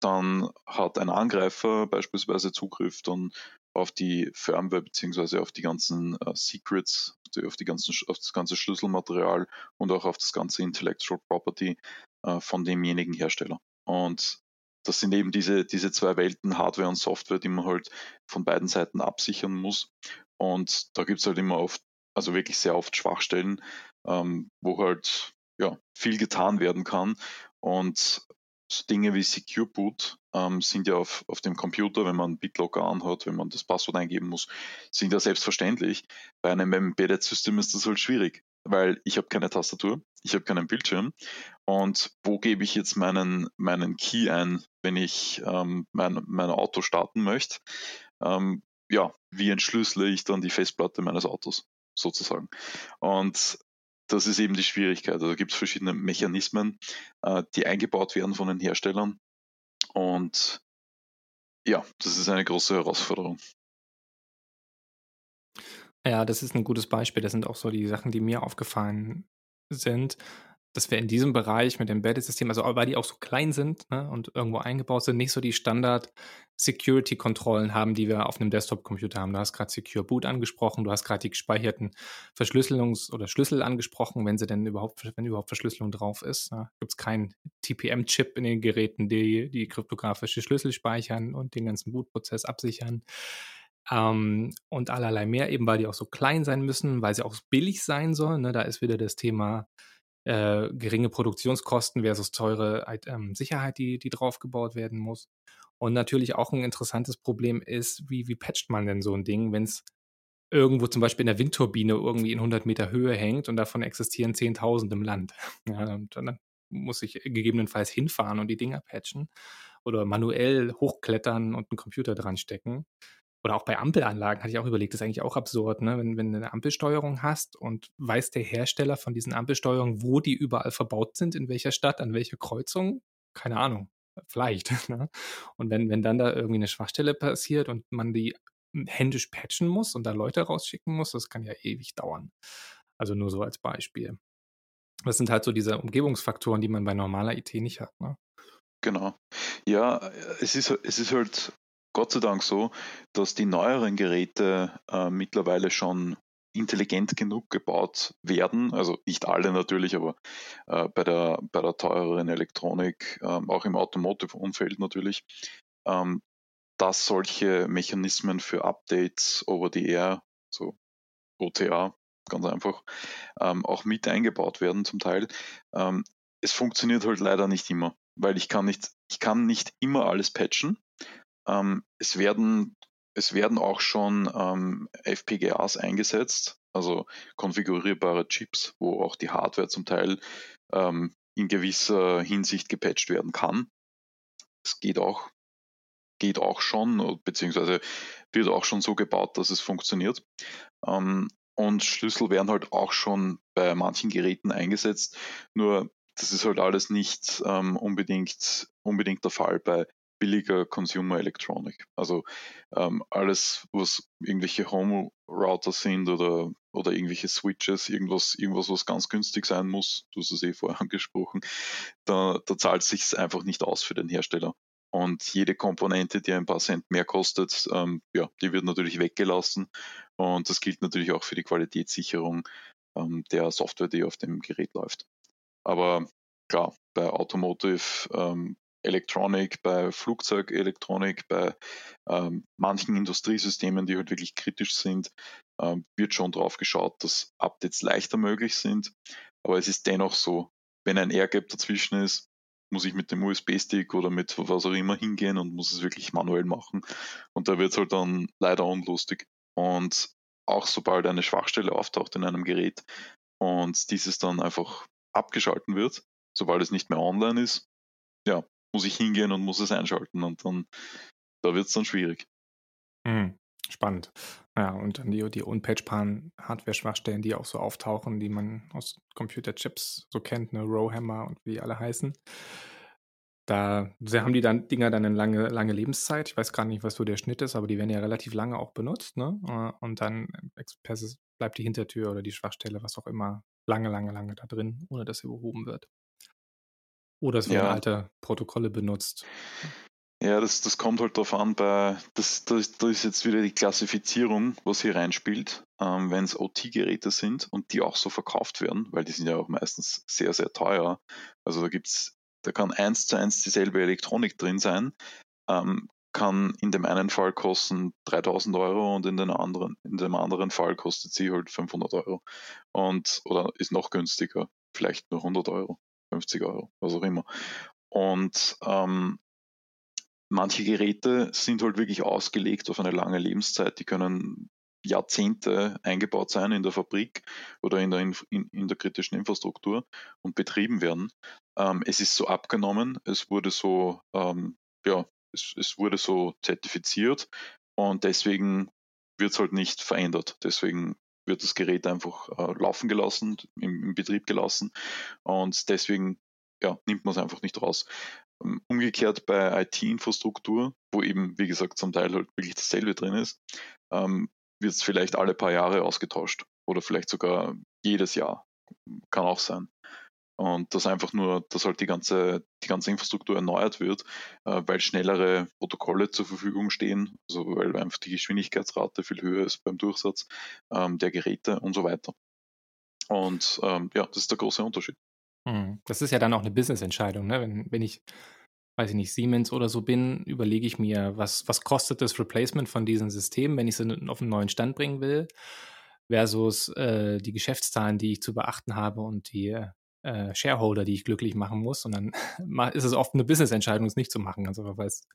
dann hat ein Angreifer beispielsweise Zugriff dann auf die Firmware beziehungsweise auf die ganzen äh, Secrets, auf, die ganzen, auf das ganze Schlüsselmaterial und auch auf das ganze Intellectual Property äh, von demjenigen Hersteller. Und das sind eben diese, diese zwei Welten, Hardware und Software, die man halt von beiden Seiten absichern muss. Und da gibt es halt immer oft, also wirklich sehr oft Schwachstellen, ähm, wo halt ja, viel getan werden kann. Und so Dinge wie Secure Boot ähm, sind ja auf, auf dem Computer, wenn man BitLocker anhat, wenn man das Passwort eingeben muss, sind ja selbstverständlich. Bei einem Embedded System ist das halt schwierig, weil ich habe keine Tastatur, ich habe keinen Bildschirm und wo gebe ich jetzt meinen, meinen Key ein, wenn ich ähm, mein, mein Auto starten möchte? Ähm, ja, wie entschlüssele ich dann die Festplatte meines Autos sozusagen? Und das ist eben die Schwierigkeit. Also da gibt es verschiedene Mechanismen, äh, die eingebaut werden von den Herstellern. Und ja, das ist eine große Herausforderung. Ja, das ist ein gutes Beispiel. Das sind auch so die Sachen, die mir aufgefallen sind dass wir in diesem Bereich mit dem Embedded-System, also weil die auch so klein sind ne, und irgendwo eingebaut sind, nicht so die Standard-Security-Kontrollen haben, die wir auf einem Desktop-Computer haben. Du hast gerade Secure Boot angesprochen, du hast gerade die gespeicherten Verschlüsselungs- oder Schlüssel angesprochen, wenn sie denn überhaupt, wenn überhaupt Verschlüsselung drauf ist. Ne, Gibt es keinen TPM-Chip in den Geräten, die die kryptografische Schlüssel speichern und den ganzen Bootprozess absichern. Ähm, und allerlei mehr, eben weil die auch so klein sein müssen, weil sie auch billig sein sollen. Ne? Da ist wieder das Thema äh, geringe Produktionskosten versus teure ähm, Sicherheit, die, die draufgebaut werden muss. Und natürlich auch ein interessantes Problem ist, wie, wie patcht man denn so ein Ding, wenn es irgendwo zum Beispiel in der Windturbine irgendwie in 100 Meter Höhe hängt und davon existieren 10.000 im Land. [laughs] Ja, und dann muss ich gegebenenfalls hinfahren und die Dinger patchen oder manuell hochklettern und einen Computer dran stecken oder auch bei Ampelanlagen hatte ich auch überlegt, das ist eigentlich auch absurd, ne? wenn, wenn du eine Ampelsteuerung hast und weiß der Hersteller von diesen Ampelsteuerungen, wo die überall verbaut sind, in welcher Stadt, an welcher Kreuzung, keine Ahnung, vielleicht. [laughs] Ne? Und wenn, wenn dann da irgendwie eine Schwachstelle passiert und man die händisch patchen muss und da Leute rausschicken muss, das kann ja ewig dauern. Also nur so als Beispiel. Das sind halt so diese Umgebungsfaktoren, die man bei normaler IT nicht hat. Ne? Genau. Ja, es ist, es ist halt Gott sei Dank so, dass die neueren Geräte äh, mittlerweile schon intelligent genug gebaut werden. Also nicht alle natürlich, aber äh, bei, der, bei der teureren Elektronik, äh, auch im Automotive-Umfeld natürlich, ähm, dass solche Mechanismen für Updates over the air, so OTA, ganz einfach, ähm, auch mit eingebaut werden zum Teil. Ähm, es funktioniert halt leider nicht immer, weil ich kann nicht, ich kann nicht immer alles patchen. Ähm, es, werden, es werden auch schon ähm, FPGAs eingesetzt, also konfigurierbare Chips, wo auch die Hardware zum Teil ähm, in gewisser Hinsicht gepatcht werden kann. Es geht auch, geht auch schon, beziehungsweise wird auch schon so gebaut, dass es funktioniert. Ähm, und Schlüssel werden halt auch schon bei manchen Geräten eingesetzt. Nur das ist halt alles nicht ähm, unbedingt, unbedingt der Fall bei billiger Consumer Electronic. Also ähm, alles, was irgendwelche Home Router sind oder, oder irgendwelche Switches, irgendwas, irgendwas, was ganz günstig sein muss, du hast es eh vorher [laughs] angesprochen, da, da zahlt es sich einfach nicht aus für den Hersteller. Und jede Komponente, die ein paar Cent mehr kostet, ähm, ja, die wird natürlich weggelassen. Und das gilt natürlich auch für die Qualitätssicherung ähm, der Software, die auf dem Gerät läuft. Aber klar, bei Automotive ähm, Elektronik, bei Flugzeugelektronik, bei ähm, manchen Industriesystemen, die halt wirklich kritisch sind, ähm, wird schon drauf geschaut, dass Updates leichter möglich sind. Aber es ist dennoch so, wenn ein Airgap dazwischen ist, muss ich mit dem USB-Stick oder mit was auch immer hingehen und muss es wirklich manuell machen. Und da wird es halt dann leider unlustig. Und auch sobald eine Schwachstelle auftaucht in einem Gerät und dieses dann einfach abgeschalten wird, sobald es nicht mehr online ist, ja, muss ich hingehen und muss es einschalten und dann, da wird es dann schwierig. Mhm. Spannend. Ja, und dann die, die Unpatchpan-Hardware-Schwachstellen, die auch so auftauchen, die man aus Computerchips so kennt, ne, Rowhammer und wie die alle heißen. Da haben die dann Dinger dann eine lange, lange Lebenszeit. Ich weiß gar nicht, was so der Schnitt ist, aber die werden ja relativ lange auch benutzt, ne? Äh, und dann bleibt die Hintertür oder die Schwachstelle, was auch immer, lange, lange, lange da drin, ohne dass sie behoben wird. Oder es werden Ja. alte Protokolle benutzt. Ja, das, das kommt halt darauf an, bei, das, da ist, da ist jetzt wieder die Klassifizierung, was hier reinspielt, ähm, wenn es OT-Geräte sind und die auch so verkauft werden, weil die sind ja auch meistens sehr, sehr teuer. Also da gibt's, da kann eins zu eins dieselbe Elektronik drin sein, ähm, kann in dem einen Fall kosten 3000 Euro und in, den anderen, in dem anderen Fall kostet sie halt 500 Euro und oder ist noch günstiger, vielleicht nur 100 Euro, 50 Euro, was auch immer. Und ähm, manche Geräte sind halt wirklich ausgelegt auf eine lange Lebenszeit. Die können Jahrzehnte eingebaut sein in der Fabrik oder in der, Inf in, in der kritischen Infrastruktur und betrieben werden. Ähm, es ist so abgenommen, es wurde so, ähm, ja, es, es wurde so zertifiziert und deswegen wird es halt nicht verändert. Deswegen wird das Gerät einfach äh, laufen gelassen, im, im Betrieb gelassen und deswegen ja, nimmt man es einfach nicht raus. Ähm, Umgekehrt bei IT-Infrastruktur, wo eben, wie gesagt, zum Teil halt wirklich dasselbe drin ist, ähm, wird es vielleicht alle paar Jahre ausgetauscht oder vielleicht sogar jedes Jahr. Kann auch sein. Und dass einfach nur, dass halt die ganze, die ganze Infrastruktur erneuert wird, äh, weil schnellere Protokolle zur Verfügung stehen, also weil einfach die Geschwindigkeitsrate viel höher ist beim Durchsatz ähm, der Geräte und so weiter. Und ähm, ja, das ist der große Unterschied. Mhm. Das ist ja dann auch eine Business-Entscheidung, ne? Wenn, wenn ich, weiß ich nicht, Siemens oder so bin, überlege ich mir, was, was kostet das Replacement von diesen Systemen, wenn ich sie auf einen neuen Stand bringen will, versus äh, die Geschäftszahlen, die ich zu beachten habe und die äh, Shareholder, die ich glücklich machen muss. Und dann [laughs] ist es oft eine Business-Entscheidung, es nicht zu machen, also weil es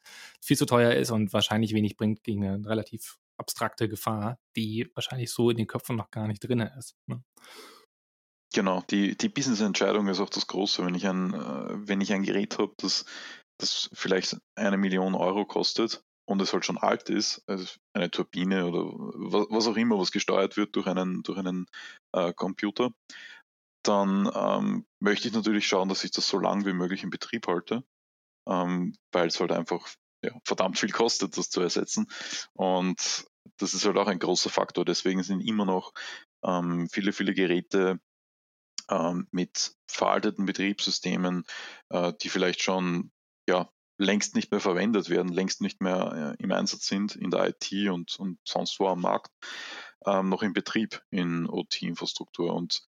viel zu teuer ist und wahrscheinlich wenig bringt gegen eine relativ abstrakte Gefahr, die wahrscheinlich so in den Köpfen noch gar nicht drin ist. Ne? Genau, die, die Business-Entscheidung ist auch das Große. Wenn ich ein, äh, wenn ich ein Gerät habe, das, das vielleicht eine Million Euro kostet und es halt schon alt ist, also eine Turbine oder was, was auch immer, was gesteuert wird durch einen, durch einen äh, Computer, dann ähm, möchte ich natürlich schauen, dass ich das so lange wie möglich in Betrieb halte, ähm, weil es halt einfach ja, verdammt viel kostet, das zu ersetzen. Und das ist halt auch ein großer Faktor. Deswegen sind immer noch ähm, viele, viele Geräte ähm, mit veralteten Betriebssystemen, äh, die vielleicht schon ja, längst nicht mehr verwendet werden, längst nicht mehr äh, im Einsatz sind in der IT und, und sonst wo am Markt, ähm, noch in Betrieb in OT-Infrastruktur. Und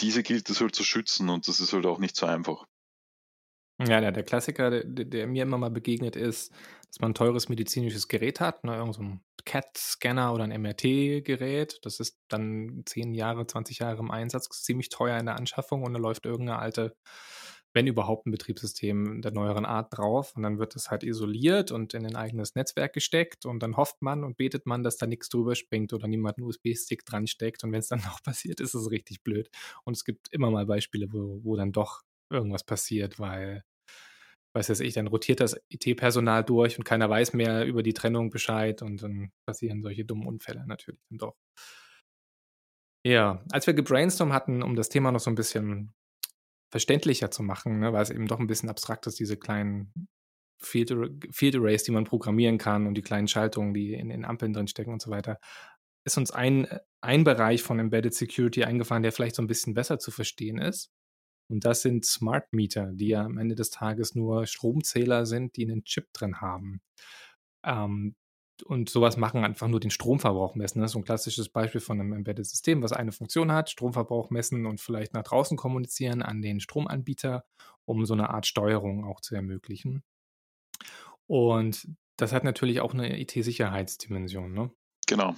diese gilt es halt zu schützen und das ist halt auch nicht so einfach. Ja, der, Klassiker, der, der, mir immer mal begegnet ist, dass man ein teures medizinisches Gerät hat, ne, irgend so ein CAT-Scanner oder ein MRT-Gerät. Das ist dann 10 Jahre, 20 Jahre im Einsatz, ziemlich teuer in der Anschaffung und da läuft irgendeine alte, wenn überhaupt ein Betriebssystem der neueren Art drauf und dann wird das halt isoliert und in ein eigenes Netzwerk gesteckt und dann hofft man und betet man, dass da nichts drüber springt oder niemand einen USB-Stick dran steckt und wenn es dann [laughs] noch passiert, ist es richtig blöd. Und es gibt immer mal Beispiele, wo, wo dann doch irgendwas passiert, weil, weiß jetzt ich, dann rotiert das IT-Personal durch und keiner weiß mehr über die Trennung Bescheid und dann passieren solche dummen Unfälle natürlich dann doch. Ja, als wir gebrainstormt hatten, um das Thema noch so ein bisschen verständlicher zu machen, ne, weil es eben doch ein bisschen abstrakt ist, diese kleinen Field, Field Arrays, die man programmieren kann und die kleinen Schaltungen, die in den Ampeln drin stecken und so weiter, ist uns ein, ein Bereich von Embedded Security eingefallen, der vielleicht so ein bisschen besser zu verstehen ist. Und das sind Smart Meter, die ja am Ende des Tages nur Stromzähler sind, die einen Chip drin haben. Ähm, und sowas machen einfach nur den Stromverbrauch messen. Das ist so ein klassisches Beispiel von einem Embedded-System, was eine Funktion hat, Stromverbrauch messen und vielleicht nach draußen kommunizieren an den Stromanbieter, um so eine Art Steuerung auch zu ermöglichen. Und das hat natürlich auch eine IT-Sicherheitsdimension, ne? Genau.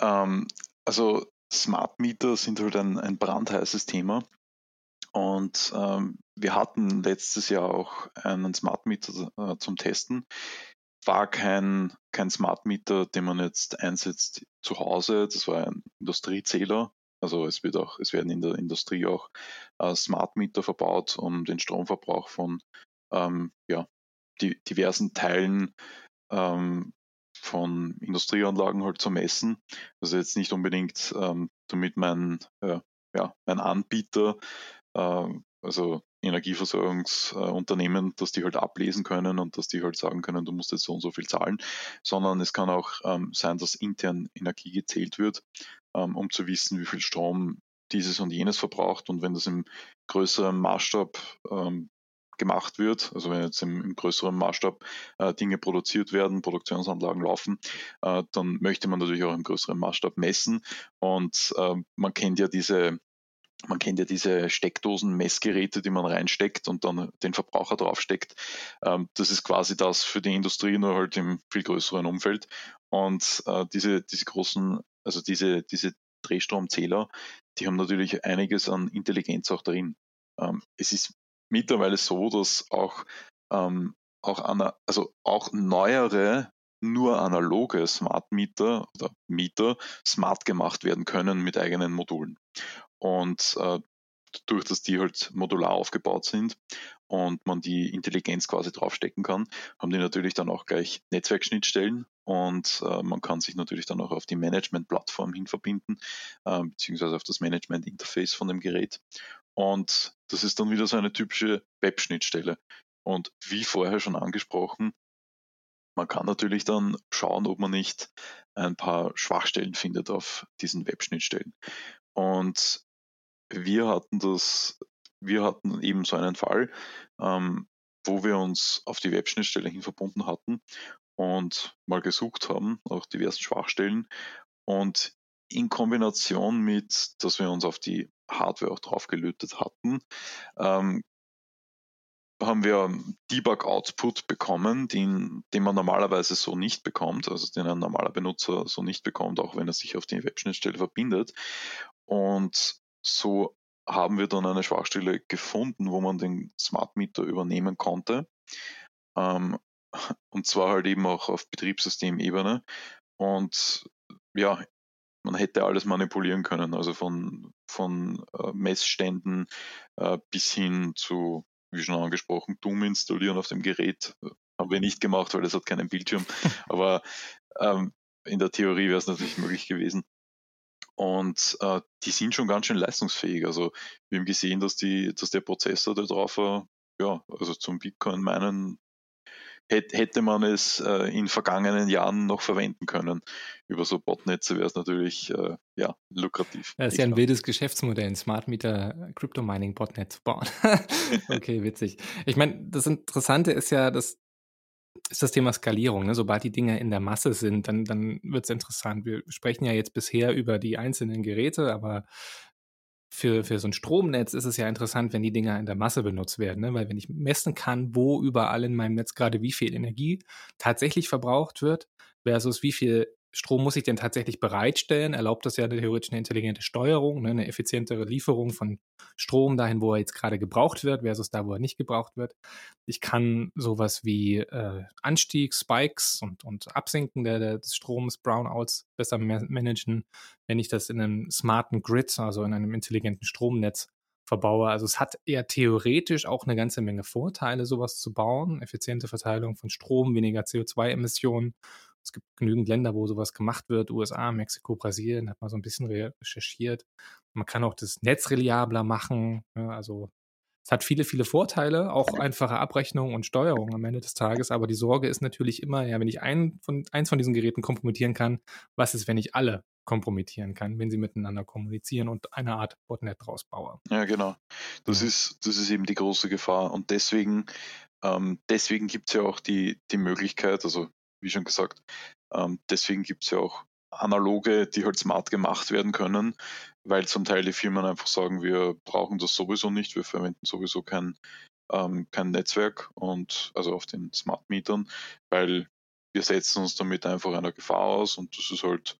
Ähm, also Smart Meter sind halt ein, ein brandheißes Thema. Und ähm, wir hatten letztes Jahr auch einen Smart Meter äh, zum Testen. War kein, kein Smart Meter, den man jetzt einsetzt zu Hause. Das war ein Industriezähler. Also es wird auch, es werden in der Industrie auch äh, Smart Meter verbaut, um den Stromverbrauch von ähm, ja, die, diversen Teilen ähm, von Industrieanlagen halt zu messen. Also jetzt nicht unbedingt, ähm, damit mein, äh, ja, mein Anbieter, äh, also Energieversorgungsunternehmen, dass die halt ablesen können und dass die halt sagen können, du musst jetzt so und so viel zahlen, sondern es kann auch ähm, sein, dass intern Energie gezählt wird, ähm, um zu wissen, wie viel Strom dieses und jenes verbraucht. Und wenn das im größeren Maßstab ähm, gemacht wird, also wenn jetzt im, im größeren Maßstab äh, Dinge produziert werden, Produktionsanlagen laufen, äh, dann möchte man natürlich auch im größeren Maßstab messen. Und äh, man kennt ja diese man kennt ja diese Steckdosen-Messgeräte, die man reinsteckt und dann den Verbraucher draufsteckt. Ähm, das ist quasi das für die Industrie, nur halt im viel größeren Umfeld. Und äh, diese, diese großen, also diese, diese Drehstromzähler, die haben natürlich einiges an Intelligenz auch drin. Ähm, es ist mittlerweile so, dass auch, ähm, auch, ana, also auch neuere, nur analoge Smart Meter oder Mieter smart gemacht werden können mit eigenen Modulen. Und äh, durch dass die halt modular aufgebaut sind und man die Intelligenz quasi draufstecken kann, haben die natürlich dann auch gleich Netzwerkschnittstellen und äh, man kann sich natürlich dann auch auf die Management-Plattform hin verbinden, äh, beziehungsweise auf das Management-Interface von dem Gerät. Und das ist dann wieder so eine typische Web-Schnittstelle. Und wie vorher schon angesprochen, man kann natürlich dann schauen, ob man nicht ein paar Schwachstellen findet auf diesen Web-Schnittstellen. Und wir hatten das, wir hatten eben so einen Fall, ähm, wo wir uns auf die Web-Schnittstelle hin verbunden hatten und mal gesucht haben, auch diversen Schwachstellen. Und in Kombination mit, dass wir uns auf die Hardware auch draufgelötet hatten, ähm, haben wir Debug-Output bekommen, den, den man normalerweise so nicht bekommt, also den ein normaler Benutzer so nicht bekommt, auch wenn er sich auf die Webschnittstelle verbindet. Und so haben wir dann eine Schwachstelle gefunden, wo man den Smart Meter übernehmen konnte. Ähm, und zwar halt eben auch auf Betriebssystemebene. Und ja, man hätte alles manipulieren können, also von, von äh, Messständen äh, bis hin zu, wie schon angesprochen, Doom installieren auf dem Gerät. Haben wir nicht gemacht, weil es hat keinen Bildschirm. [laughs] Aber ähm, in der Theorie wäre es natürlich möglich gewesen. Und äh, die sind schon ganz schön leistungsfähig. Also wir haben gesehen, dass die, dass der Prozessor da drauf war, ja, also zum Bitcoin meinen hätte man es äh, in vergangenen Jahren noch verwenden können. Über so Botnetze wäre es natürlich äh, ja, lukrativ. Das ist ja ein wildes Geschäftsmodell, ein Smart Meter Crypto Mining Botnet zu bauen. [laughs] okay, witzig. Ich meine, das Interessante ist ja, dass ist das Thema Skalierung. Ne? Sobald die Dinge in der Masse sind, dann, dann wird es interessant. Wir sprechen ja jetzt bisher über die einzelnen Geräte, aber für, für so ein Stromnetz ist es ja interessant, wenn die Dinger in der Masse benutzt werden, ne? weil wenn ich messen kann, wo überall in meinem Netz gerade wie viel Energie tatsächlich verbraucht wird, versus wie viel Strom muss ich denn tatsächlich bereitstellen? Erlaubt das ja theoretisch eine intelligente Steuerung, ne, eine effizientere Lieferung von Strom dahin, wo er jetzt gerade gebraucht wird, versus da, wo er nicht gebraucht wird. Ich kann sowas wie äh, Anstieg, Spikes und, und Absinken der, der, des Stroms, Brownouts besser managen, wenn ich das in einem smarten Grid, also in einem intelligenten Stromnetz verbaue. Also es hat eher theoretisch auch eine ganze Menge Vorteile, sowas zu bauen. Effiziente Verteilung von Strom, weniger CO2-Emissionen es gibt genügend Länder, wo sowas gemacht wird, USA, Mexiko, Brasilien, hat man so ein bisschen recherchiert. Man kann auch das Netz reliabler machen, ne? also es hat viele, viele Vorteile, auch einfache Abrechnung und Steuerung am Ende des Tages. Aber die Sorge ist natürlich immer, ja, wenn ich ein von, eins von diesen Geräten kompromittieren kann, was ist, wenn ich alle kompromittieren kann, wenn sie miteinander kommunizieren und eine Art Botnet draus baue? Ja, genau. Das, ja. Ist, das ist eben die große Gefahr. Und deswegen, ähm, deswegen gibt es ja auch die, die Möglichkeit, also wie schon gesagt. Ähm, deswegen gibt es ja auch analoge, die halt smart gemacht werden können, weil zum Teil die Firmen einfach sagen, wir brauchen das sowieso nicht, wir verwenden sowieso kein, ähm, kein Netzwerk und also auf den Smart Mietern, weil wir setzen uns damit einfach einer Gefahr aus und das ist halt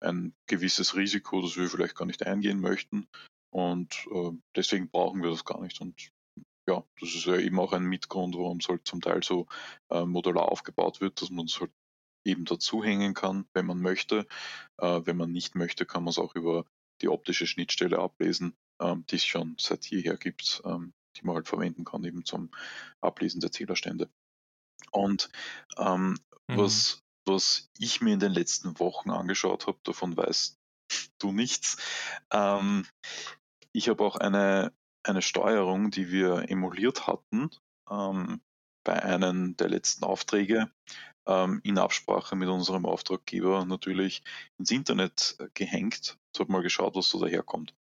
ein gewisses Risiko, das wir vielleicht gar nicht eingehen möchten und äh, deswegen brauchen wir das gar nicht und ja, das ist ja eben auch ein Mitgrund, warum es halt zum Teil so äh, modular aufgebaut wird, dass man es halt eben dazu hängen kann, wenn man möchte. Äh, wenn man nicht möchte, kann man es auch über die optische Schnittstelle ablesen, ähm, die es schon seit jeher gibt, ähm, die man halt verwenden kann, eben zum Ablesen der Zählerstände. Und ähm, mhm. was, was ich mir in den letzten Wochen angeschaut habe, davon weißt du nichts. Ähm, ich habe auch eine, eine Steuerung, die wir emuliert hatten ähm, bei einem der letzten Aufträge, ähm, in Absprache mit unserem Auftraggeber natürlich ins Internet äh, gehängt. Ich habe mal geschaut, was so daherkommt.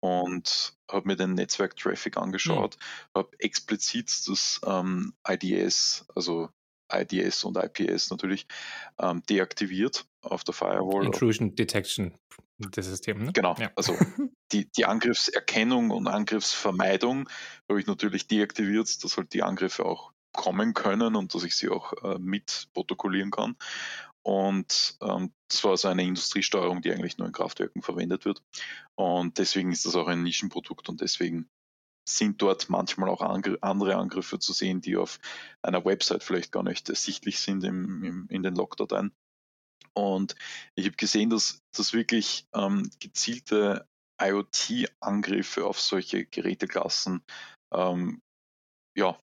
Und habe mir den Netzwerk-Traffic angeschaut, mhm. habe explizit das ähm, IDS, also IDS und IPS natürlich ähm, deaktiviert auf der Firewall. Intrusion Detection, das System, ne? Genau, ja. also [laughs] die, die Angriffserkennung und Angriffsvermeidung habe ich natürlich deaktiviert, dass halt die Angriffe auch kommen können und dass ich sie auch äh, mit protokollieren kann. Und ähm, das war also eine Industriesteuerung, die eigentlich nur in Kraftwerken verwendet wird. Und deswegen ist das auch ein Nischenprodukt und deswegen sind dort manchmal auch Angr andere Angriffe zu sehen, die auf einer Website vielleicht gar nicht ersichtlich sind im, im, in den Logdateien. Und ich habe gesehen, dass, dass wirklich ähm, gezielte IoT-Angriffe auf solche Geräteklassen ähm, ja,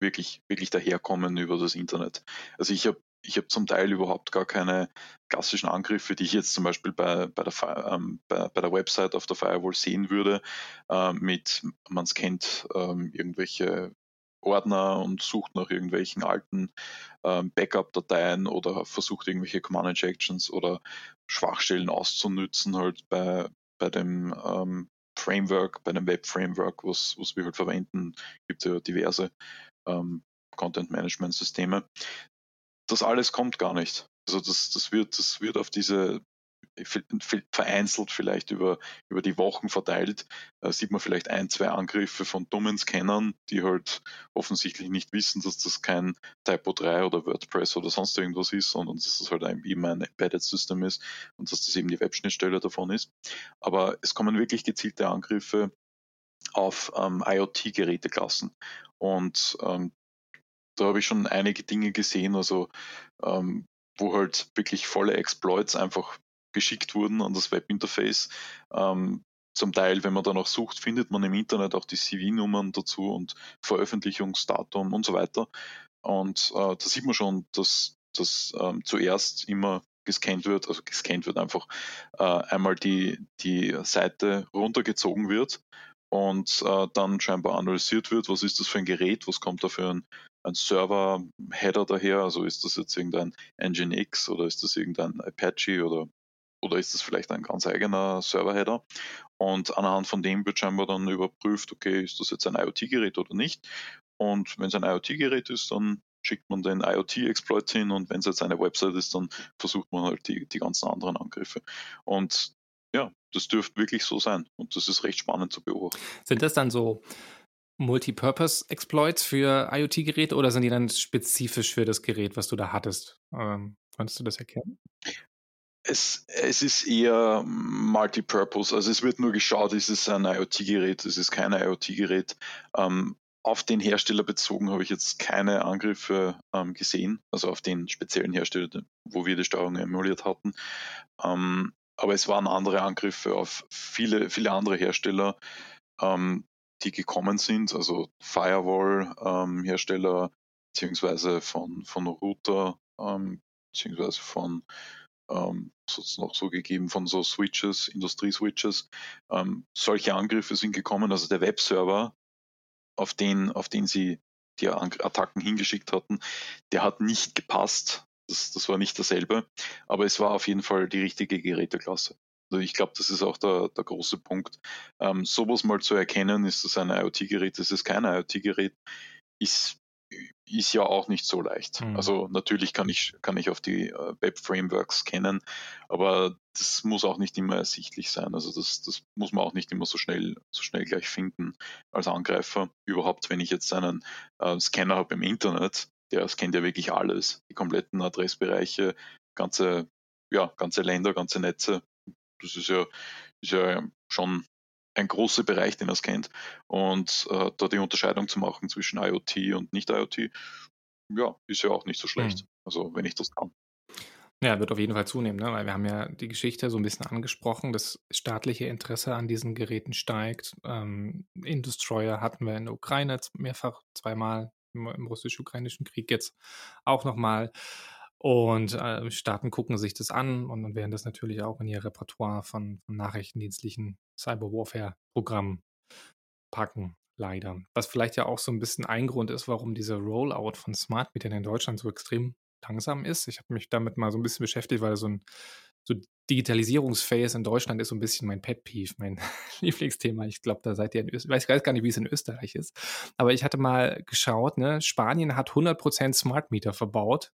wirklich, wirklich daherkommen über das Internet. Also ich habe ich habe zum Teil überhaupt gar keine klassischen Angriffe, die ich jetzt zum Beispiel bei, bei, der, ähm, bei, bei der Website auf der Firewall sehen würde, äh, mit, man scannt ähm, irgendwelche Ordner und sucht nach irgendwelchen alten ähm, Backup-Dateien oder versucht irgendwelche Command-Injections oder Schwachstellen auszunützen halt bei, bei dem ähm, Framework, bei dem Web-Framework, was, was wir halt verwenden, gibt ja diverse ähm, Content-Management-Systeme das alles kommt gar nicht. Also das, das, wird, das wird auf diese vereinzelt vielleicht über, über die Wochen verteilt, äh, sieht man vielleicht ein, zwei Angriffe von dummen Scannern, die halt offensichtlich nicht wissen, dass das kein Typo 3 oder WordPress oder sonst irgendwas ist, sondern dass das halt eben ein Embedded System ist und dass das eben die Webschnittstelle davon ist. Aber es kommen wirklich gezielte Angriffe auf ähm, IoT-Geräteklassen. Und ähm, da habe ich schon einige Dinge gesehen, also ähm, wo halt wirklich volle Exploits einfach geschickt wurden an das Webinterface. Ähm, zum Teil, wenn man danach sucht, findet man im Internet auch die CV-Nummern dazu und Veröffentlichungsdatum und so weiter. Und äh, da sieht man schon, dass das ähm, zuerst immer gescannt wird, also gescannt wird einfach äh, einmal die, die Seite runtergezogen wird und äh, dann scheinbar analysiert wird, was ist das für ein Gerät, was kommt da für ein, ein Server-Header daher, also ist das jetzt irgendein Nginx oder ist das irgendein Apache oder, oder ist das vielleicht ein ganz eigener Server-Header und anhand von dem wird scheinbar dann überprüft, okay, ist das jetzt ein IoT-Gerät oder nicht und wenn es ein IoT-Gerät ist, dann schickt man den IoT-Exploit hin und wenn es jetzt eine Website ist, dann versucht man halt die, die ganzen anderen Angriffe. Und ja, das dürfte wirklich so sein. Und das ist recht spannend zu beobachten. Sind das dann so Multipurpose-Exploits für IoT-Geräte oder sind die dann spezifisch für das Gerät, was du da hattest? Ähm, konntest du das erkennen? Es, es ist eher Multipurpose. Also es wird nur geschaut, ist es ein IoT-Gerät, ist es kein IoT-Gerät. Ähm, auf den Hersteller bezogen habe ich jetzt keine Angriffe ähm, gesehen, also auf den speziellen Hersteller, wo wir die Steuerung emuliert hatten. Ähm, aber es waren andere Angriffe auf viele, viele andere Hersteller, ähm, die gekommen sind, also Firewall-Hersteller, ähm, beziehungsweise von, von Router, ähm, beziehungsweise von ähm, es noch so gegeben von so Switches, Industrieswitches. Ähm, solche Angriffe sind gekommen, also der Webserver, auf den, auf den sie die Attacken hingeschickt hatten, der hat nicht gepasst das, das war nicht dasselbe, aber es war auf jeden Fall die richtige Geräteklasse. Also ich glaube, das ist auch der, der große Punkt. Ähm, sowas mal zu erkennen, ist das ein IoT-Gerät, ist es kein IoT-Gerät, ist, ist ja auch nicht so leicht. Mhm. Also natürlich kann ich, kann ich auf die äh, Web-Frameworks kennen, aber das muss auch nicht immer ersichtlich sein. Also das, das muss man auch nicht immer so schnell, so schnell gleich finden als Angreifer. Überhaupt, wenn ich jetzt einen äh, Scanner habe im Internet, der scannt ja wirklich alles, die kompletten Adressbereiche, ganze, ja, ganze Länder, ganze Netze. Das ist ja, ist ja schon ein großer Bereich, den er scannt. Und äh, da die Unterscheidung zu machen zwischen IoT und Nicht-IoT, ja, ist ja auch nicht so schlecht. Mhm. Also wenn ich das kann. Ja, wird auf jeden Fall zunehmen, ne? weil wir haben ja die Geschichte so ein bisschen angesprochen, das staatliche Interesse an diesen Geräten steigt. Ähm, Industroyer hatten wir in der Ukraine mehrfach, zweimal im, im russisch-ukrainischen Krieg jetzt auch nochmal. Und äh, Staaten gucken sich das an und dann werden das natürlich auch in ihr Repertoire von, von nachrichtendienstlichen Cyber-Warfare-Programmen packen, leider. Was vielleicht ja auch so ein bisschen ein Grund ist, warum dieser Rollout von Smart Metern in Deutschland so extrem langsam ist. Ich habe mich damit mal so ein bisschen beschäftigt, weil so ein so Digitalisierungsphase in Deutschland ist so ein bisschen mein Pet Peeve, mein [laughs] Lieblingsthema. Ich glaube, da seid ihr in Österreich. Ich weiß gar nicht, wie es in Österreich ist. Aber ich hatte mal geschaut, ne? Spanien hat 100% Smart Meter verbaut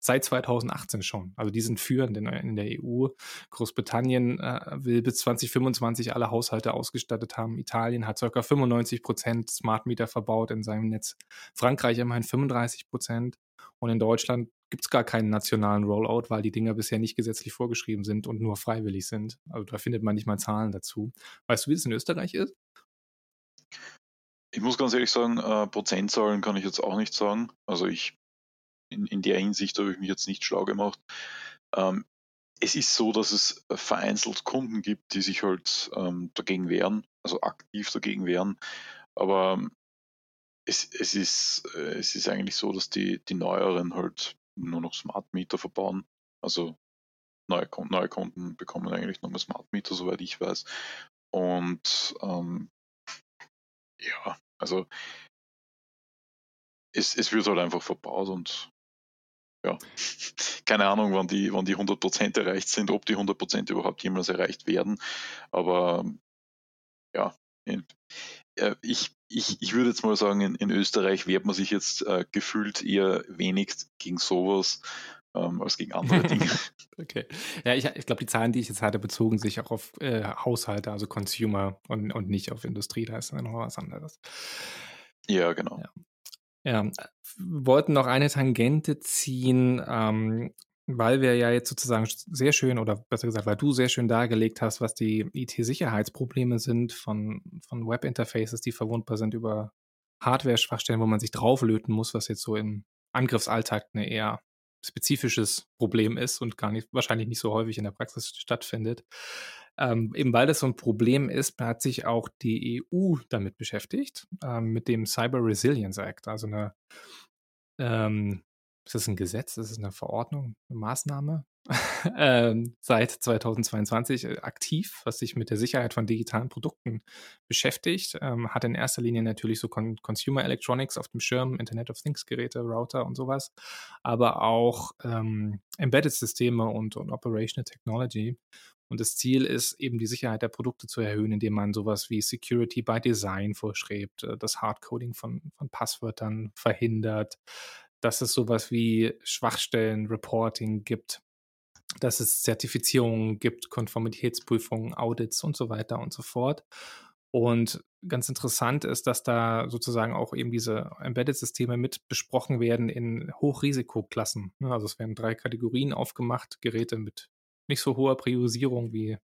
seit 2018 schon. Also die sind führend in, in der EU. Großbritannien äh, will bis 2025 alle Haushalte ausgestattet haben. Italien hat ca. 95 Prozent Smart Meter verbaut in seinem Netz. Frankreich immerhin 35 Prozent. Und in Deutschland gibt es gar keinen nationalen Rollout, weil die Dinger bisher nicht gesetzlich vorgeschrieben sind und nur freiwillig sind. Also da findet man nicht mal Zahlen dazu. Weißt du, wie das in Österreich ist? Ich muss ganz ehrlich sagen, äh, Prozentzahlen kann ich jetzt auch nicht sagen. Also ich in, in der Hinsicht habe ich mich jetzt nicht schlau gemacht. Ähm, es ist so, dass es vereinzelt Kunden gibt, die sich halt ähm, dagegen wehren, also aktiv dagegen wehren. Aber ähm, es, es, ist, äh, es ist eigentlich so, dass die, die neueren halt nur noch Smart Meter verbauen. Also neue, neue Kunden bekommen eigentlich mehr Smart Meter, soweit ich weiß. Und ähm, ja, also es, es wird halt einfach verbaut und ja, keine Ahnung, wann die, wann die 100% erreicht sind, ob die 100% überhaupt jemals erreicht werden. Aber ja, äh, ich, ich, ich würde jetzt mal sagen, in, in Österreich wehrt man sich jetzt äh, gefühlt eher wenig gegen sowas ähm, als gegen andere Dinge. [laughs] okay. Ja, ich, ich glaube, die Zahlen, die ich jetzt hatte, bezogen sich auch auf äh, Haushalte, also Consumer und, und nicht auf Industrie. Da ist dann noch was anderes. Ja, genau. Ja. Ja, wollten noch eine Tangente ziehen, ähm, weil wir ja jetzt sozusagen sehr schön oder besser gesagt, weil du sehr schön dargelegt hast, was die IT-Sicherheitsprobleme sind von, von Web-Interfaces, die verwundbar sind über Hardware-Schwachstellen, wo man sich drauflöten muss, was jetzt so im Angriffsalltag eine eher spezifisches Problem ist und gar nicht, wahrscheinlich nicht so häufig in der Praxis stattfindet. Ähm, eben weil das so ein Problem ist, hat sich auch die EU damit beschäftigt, ähm, mit dem Cyber Resilience Act, also eine, ähm, ist das ein Gesetz, ist das eine Verordnung, eine Maßnahme? [laughs] ähm, seit 2022 äh, aktiv, was sich mit der Sicherheit von digitalen Produkten beschäftigt. Ähm, hat in erster Linie natürlich so Con Consumer Electronics auf dem Schirm, Internet of Things Geräte, Router und sowas, aber auch ähm, Embedded Systeme und, und Operational Technology. Und das Ziel ist eben die Sicherheit der Produkte zu erhöhen, indem man sowas wie Security by Design vorschreibt, äh, das Hardcoding von, von Passwörtern verhindert, dass es sowas wie Schwachstellen, Reporting gibt, dass es Zertifizierungen gibt, Konformitätsprüfungen, Audits und so weiter und so fort. Und ganz interessant ist, dass da sozusagen auch eben diese Embedded-Systeme mit besprochen werden in Hochrisikoklassen. Ne, also es werden drei Kategorien aufgemacht, Geräte mit nicht so hoher Priorisierung wie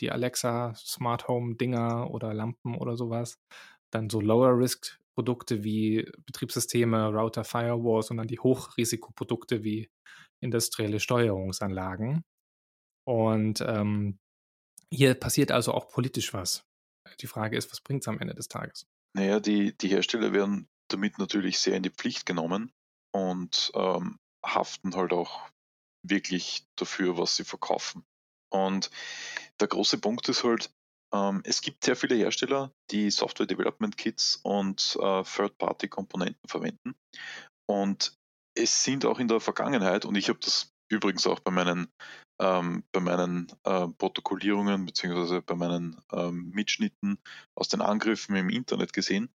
die Alexa Smart Home Dinger oder Lampen oder sowas. Dann so Lower Risk Produkte wie Betriebssysteme, Router, Firewalls und dann die Hochrisikoprodukte wie industrielle Steuerungsanlagen. Und ähm, hier passiert also auch politisch was. Die Frage ist, was bringt es am Ende des Tages? Naja, die, die Hersteller werden damit natürlich sehr in die Pflicht genommen und ähm, haften halt auch wirklich dafür, was sie verkaufen. Und der große Punkt ist halt, ähm, es gibt sehr viele Hersteller, die Software Development Kits und äh, Third-Party-Komponenten verwenden. Und es sind auch in der Vergangenheit, und ich habe das übrigens auch bei meinen, ähm, bei meinen äh, Protokollierungen bzw. bei meinen ähm, Mitschnitten aus den Angriffen im Internet gesehen,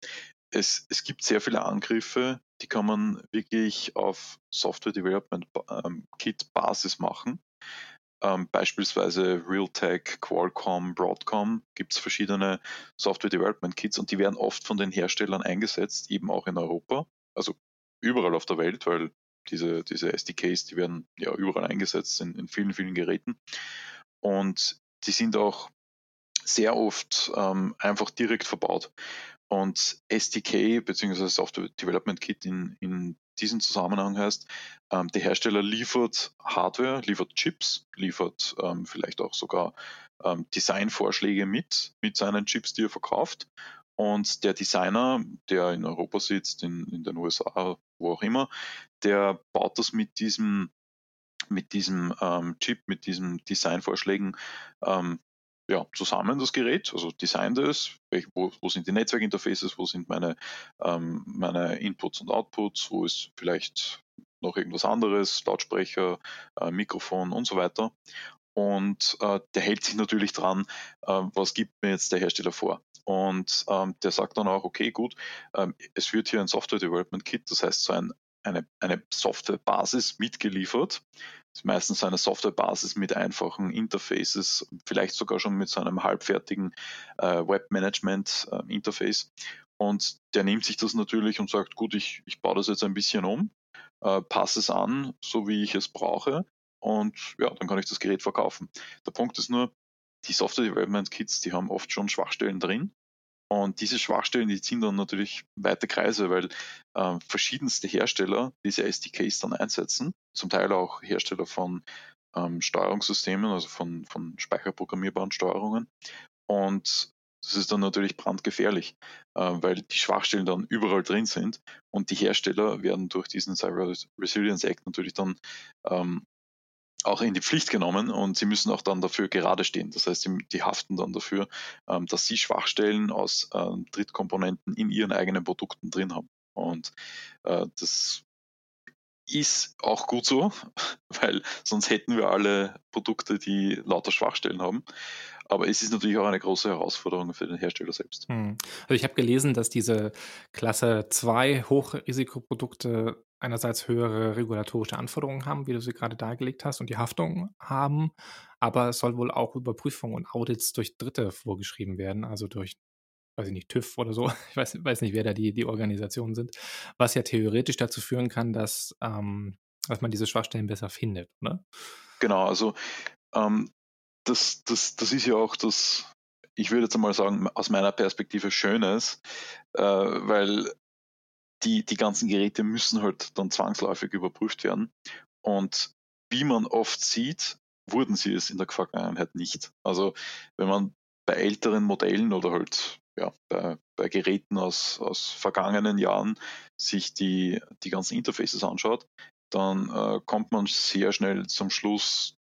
es, es gibt sehr viele Angriffe, die kann man wirklich auf Software Development ähm, Kit Basis machen. Ähm, beispielsweise Realtek, Qualcomm, Broadcom gibt es verschiedene Software Development Kits und die werden oft von den Herstellern eingesetzt, eben auch in Europa, also überall auf der Welt, weil diese, diese SDKs, die werden ja überall eingesetzt in, in vielen, vielen Geräten. Und die sind auch sehr oft ähm, einfach direkt verbaut. Und SDK bzw. Software Development Kit in, in diesem Zusammenhang heißt, ähm, der Hersteller liefert Hardware, liefert Chips, liefert ähm, vielleicht auch sogar ähm, Designvorschläge mit, mit seinen Chips, die er verkauft. Und der Designer, der in Europa sitzt, in, in den USA, wo auch immer, der baut das mit diesem mit diesem ähm, Chip, mit diesen Designvorschlägen ähm, ja, zusammen das Gerät, also designt es, wo, wo sind die Netzwerkinterfaces, wo sind meine, ähm, meine Inputs und Outputs, wo ist vielleicht noch irgendwas anderes, Lautsprecher, äh, Mikrofon und so weiter. Und äh, der hält sich natürlich dran, äh, was gibt mir jetzt der Hersteller vor. Und ähm, der sagt dann auch, okay, gut, ähm, es wird hier ein Software Development Kit, das heißt so ein, eine, eine Softwarebasis mitgeliefert. Das ist meistens eine Softwarebasis mit einfachen Interfaces, vielleicht sogar schon mit so einem halbfertigen äh, Webmanagement-Interface. Äh, und der nimmt sich das natürlich und sagt, gut, ich, ich baue das jetzt ein bisschen um, äh, passe es an, so wie ich es brauche. Und ja, dann kann ich das Gerät verkaufen. Der Punkt ist nur, die Software Development Kits, die haben oft schon Schwachstellen drin. Und diese Schwachstellen, die ziehen dann natürlich weite Kreise, weil äh, verschiedenste Hersteller diese SDKs dann einsetzen, zum Teil auch Hersteller von ähm, Steuerungssystemen, also von, von speicherprogrammierbaren Steuerungen. Und das ist dann natürlich brandgefährlich, äh, weil die Schwachstellen dann überall drin sind und die Hersteller werden durch diesen Cyber Resilience Act natürlich dann ähm, auch in die Pflicht genommen und sie müssen auch dann dafür gerade stehen. Das heißt, die haften dann dafür, ähm, dass sie Schwachstellen aus ähm, Drittkomponenten in ihren eigenen Produkten drin haben. Und äh, das ist auch gut so, [laughs] weil sonst hätten wir alle Produkte, die lauter Schwachstellen haben. Aber es ist natürlich auch eine große Herausforderung für den Hersteller selbst. Hm. Also ich habe gelesen, dass diese Klasse 2 Hochrisikoprodukte einerseits höhere regulatorische Anforderungen haben, wie du sie gerade dargelegt hast, und die Haftung haben, aber es soll wohl auch Überprüfungen und Audits durch Dritte vorgeschrieben werden, also durch, weiß ich nicht, TÜV oder so. [laughs] Ich weiß, weiß nicht, wer da die, die Organisationen sind, was ja theoretisch dazu führen kann, dass, ähm, dass man diese Schwachstellen besser findet, oder? Genau, also ähm, das, das, das ist ja auch das, ich würde jetzt einmal sagen, aus meiner Perspektive Schönes, äh, weil die, die ganzen Geräte müssen halt dann zwangsläufig überprüft werden. Und wie man oft sieht, wurden sie es in der Vergangenheit nicht. Also wenn man bei älteren Modellen oder halt ja, bei, bei Geräten aus, aus vergangenen Jahren sich die, die ganzen Interfaces anschaut, dann äh, kommt man sehr schnell zum Schluss,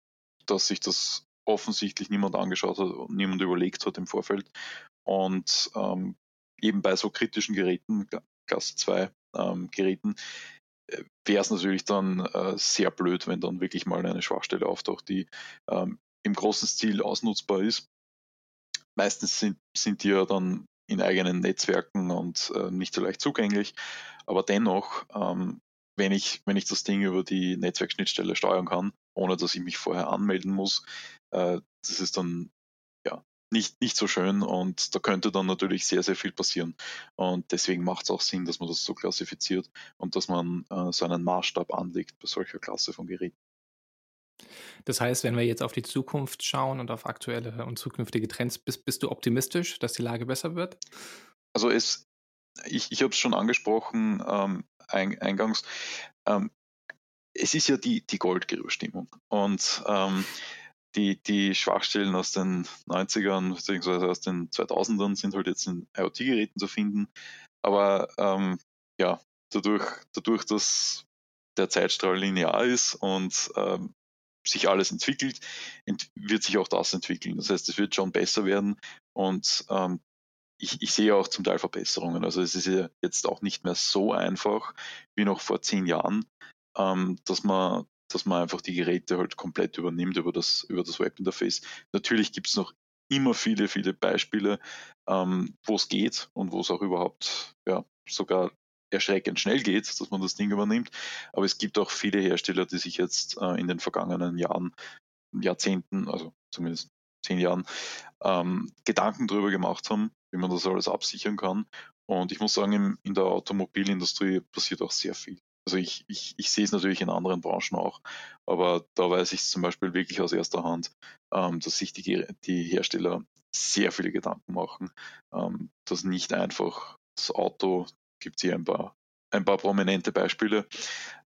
dass sich das offensichtlich niemand angeschaut hat und niemand überlegt hat im Vorfeld. Und ähm, eben bei so kritischen Geräten, Klasse 2 ähm, Geräten, äh, wäre es natürlich dann äh, sehr blöd, wenn dann wirklich mal eine Schwachstelle auftaucht, die ähm, im großen Stil ausnutzbar ist. Meistens sind, sind die ja dann in eigenen Netzwerken und äh, nicht so leicht zugänglich. Aber dennoch, ähm, wenn, ich, wenn ich das Ding über die Netzwerkschnittstelle steuern kann, ohne dass ich mich vorher anmelden muss, äh, das ist dann ja nicht, nicht so schön und da könnte dann natürlich sehr, sehr viel passieren. Und deswegen macht es auch Sinn, dass man das so klassifiziert und dass man äh, so einen Maßstab anlegt bei solcher Klasse von Geräten. Das heißt, wenn wir jetzt auf die Zukunft schauen und auf aktuelle und zukünftige Trends, bist, bist du optimistisch, dass die Lage besser wird? Also es, ich, ich habe es schon angesprochen ähm, ein, eingangs, ähm, es ist ja die, die Goldgräberstimmung. Und ähm, die, die Schwachstellen aus den 90ern bzw. aus den 2000ern sind halt jetzt in IoT-Geräten zu finden. Aber ähm, ja, dadurch, dadurch, dass der Zeitstrahl linear ist und ähm, sich alles entwickelt, ent wird sich auch das entwickeln. Das heißt, es wird schon besser werden und ähm, ich, ich, sehe auch zum Teil Verbesserungen. Also es ist ja jetzt auch nicht mehr so einfach wie noch vor zehn Jahren, ähm, dass man dass man einfach die Geräte halt komplett übernimmt über das, über das Webinterface. Natürlich gibt es noch immer viele, viele Beispiele, ähm, wo es geht und wo es auch überhaupt ja, sogar erschreckend schnell geht, dass man das Ding übernimmt. Aber es gibt auch viele Hersteller, die sich jetzt äh, in den vergangenen Jahren, Jahrzehnten, also zumindest zehn Jahren, ähm, Gedanken darüber gemacht haben, wie man das alles absichern kann. Und ich muss sagen, in der Automobilindustrie passiert auch sehr viel. Also ich, ich, ich sehe es natürlich in anderen Branchen auch, aber da weiß ich es zum Beispiel wirklich aus erster Hand, ähm, dass sich die, die Hersteller sehr viele Gedanken machen, ähm, dass nicht einfach das Auto, gibt es hier ein paar, ein paar prominente Beispiele,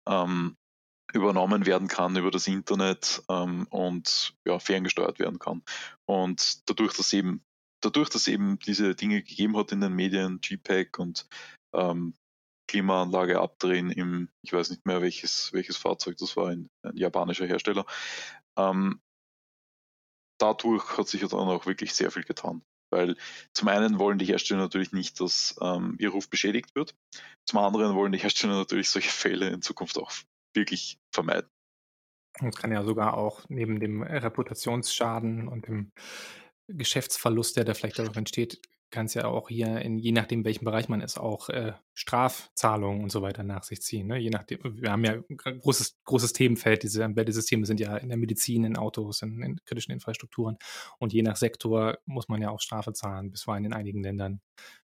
ähm, übernommen werden kann über das Internet ähm, und ja, ferngesteuert werden kann. Und dadurch, dass eben dadurch, dass eben diese Dinge gegeben hat in den Medien, GPEG und ähm, Klimaanlage abdrehen im, ich weiß nicht mehr welches, welches Fahrzeug das war, ein, ein japanischer Hersteller. Ähm, dadurch hat sich dann auch wirklich sehr viel getan. Weil zum einen wollen die Hersteller natürlich nicht, dass ähm, ihr Ruf beschädigt wird. Zum anderen wollen die Hersteller natürlich solche Fälle in Zukunft auch wirklich vermeiden. Es kann ja sogar auch neben dem Reputationsschaden und dem Geschäftsverlust, der da vielleicht dadurch entsteht, kann es ja auch hier, in, je nachdem, welchem Bereich man ist, auch äh, Strafzahlungen und so weiter nach sich ziehen. Ne? Je nachdem, wir haben ja ein großes, großes Themenfeld, diese Embedded-Systeme sind ja in der Medizin, in Autos, in, in, kritischen Infrastrukturen. Und je nach Sektor muss man ja auch Strafe zahlen, bisweilen in einigen Ländern,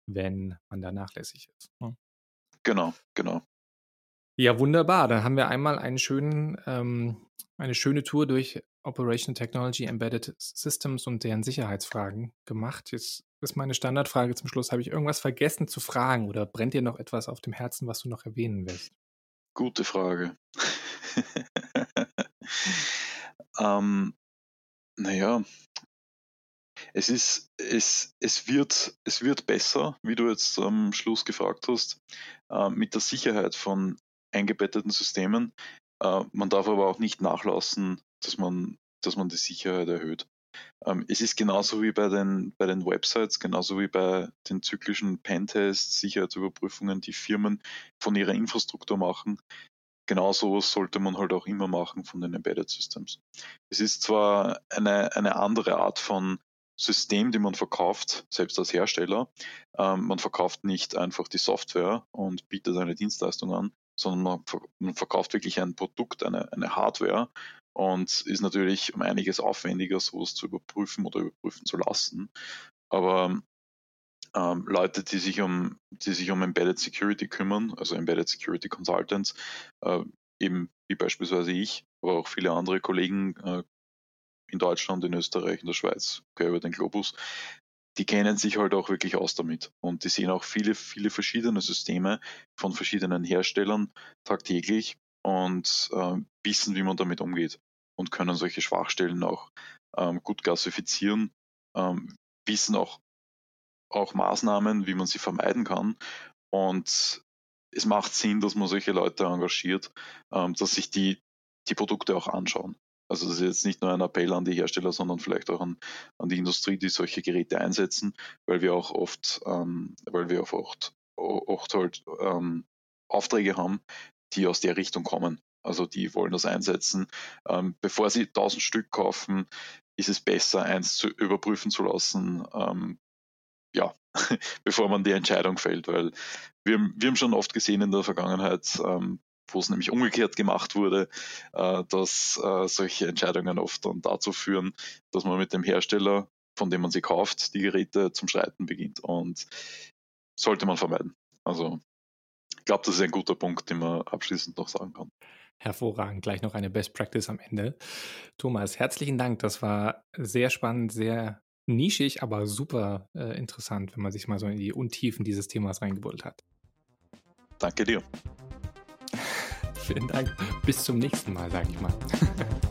wenn man da nachlässig ist. Ne? Genau, genau. Ja, wunderbar. Dann haben wir einmal einen schönen, ähm, eine schöne Tour durch Operation Technology Embedded Systems und deren Sicherheitsfragen gemacht. Jetzt ist meine Standardfrage zum Schluss. Habe ich irgendwas vergessen zu fragen oder brennt dir noch etwas auf dem Herzen, was du noch erwähnen willst? Gute Frage. [laughs] ähm, naja, es ist, es, es wird, es wird besser, wie du jetzt am Schluss gefragt hast, äh, mit der Sicherheit von eingebetteten Systemen. Äh, man darf aber auch nicht nachlassen, dass man, dass man die Sicherheit erhöht. Ähm, es ist genauso wie bei den, bei den Websites, genauso wie bei den zyklischen Pentests, Sicherheitsüberprüfungen, die Firmen von ihrer Infrastruktur machen. Genauso sollte man halt auch immer machen von den Embedded Systems. Es ist zwar eine, eine andere Art von System, die man verkauft, selbst als Hersteller. Ähm, man verkauft nicht einfach die Software und bietet eine Dienstleistung an, sondern man, verkauft wirklich ein Produkt, eine, eine Hardware und ist natürlich um einiges aufwendiger, sowas zu überprüfen oder überprüfen zu lassen. Aber ähm, Leute, die sich um, die sich um Embedded Security kümmern, also Embedded Security Consultants, äh, eben wie beispielsweise ich, aber auch viele andere Kollegen äh, in Deutschland, in Österreich, in der Schweiz, quer über den Globus, die kennen sich halt auch wirklich aus damit. Und die sehen auch viele, viele verschiedene Systeme von verschiedenen Herstellern tagtäglich und äh, wissen, wie man damit umgeht und können solche Schwachstellen auch ähm, gut klassifizieren, ähm, wissen auch, auch Maßnahmen, wie man sie vermeiden kann. Und es macht Sinn, dass man solche Leute engagiert, ähm, dass sich die, die Produkte auch anschauen. Also das ist jetzt nicht nur ein Appell an die Hersteller, sondern vielleicht auch an, an die Industrie, die solche Geräte einsetzen, weil wir auch oft, ähm, weil wir auch oft, oft halt ähm, Aufträge haben, die aus der Richtung kommen. Also die wollen das einsetzen. Ähm, bevor sie 1000 Stück kaufen, ist es besser, eins zu überprüfen zu lassen, ähm, ja, [laughs] bevor man die Entscheidung fällt, weil wir, wir haben schon oft gesehen in der Vergangenheit, ähm, wo es nämlich umgekehrt gemacht wurde, äh, dass äh, solche Entscheidungen oft dann dazu führen, dass man mit dem Hersteller, von dem man sie kauft, die Geräte zum Streiten beginnt. Und sollte man vermeiden. Also ich glaube, das ist ein guter Punkt, den man abschließend noch sagen kann. Hervorragend. Gleich noch eine Best Practice am Ende. Thomas, herzlichen Dank. Das war sehr spannend, sehr nischig, aber super äh, interessant, wenn man sich mal so in die Untiefen dieses Themas reingebuddelt hat. Danke dir. [laughs] Vielen Dank. Bis zum nächsten Mal, sage ich mal. [laughs]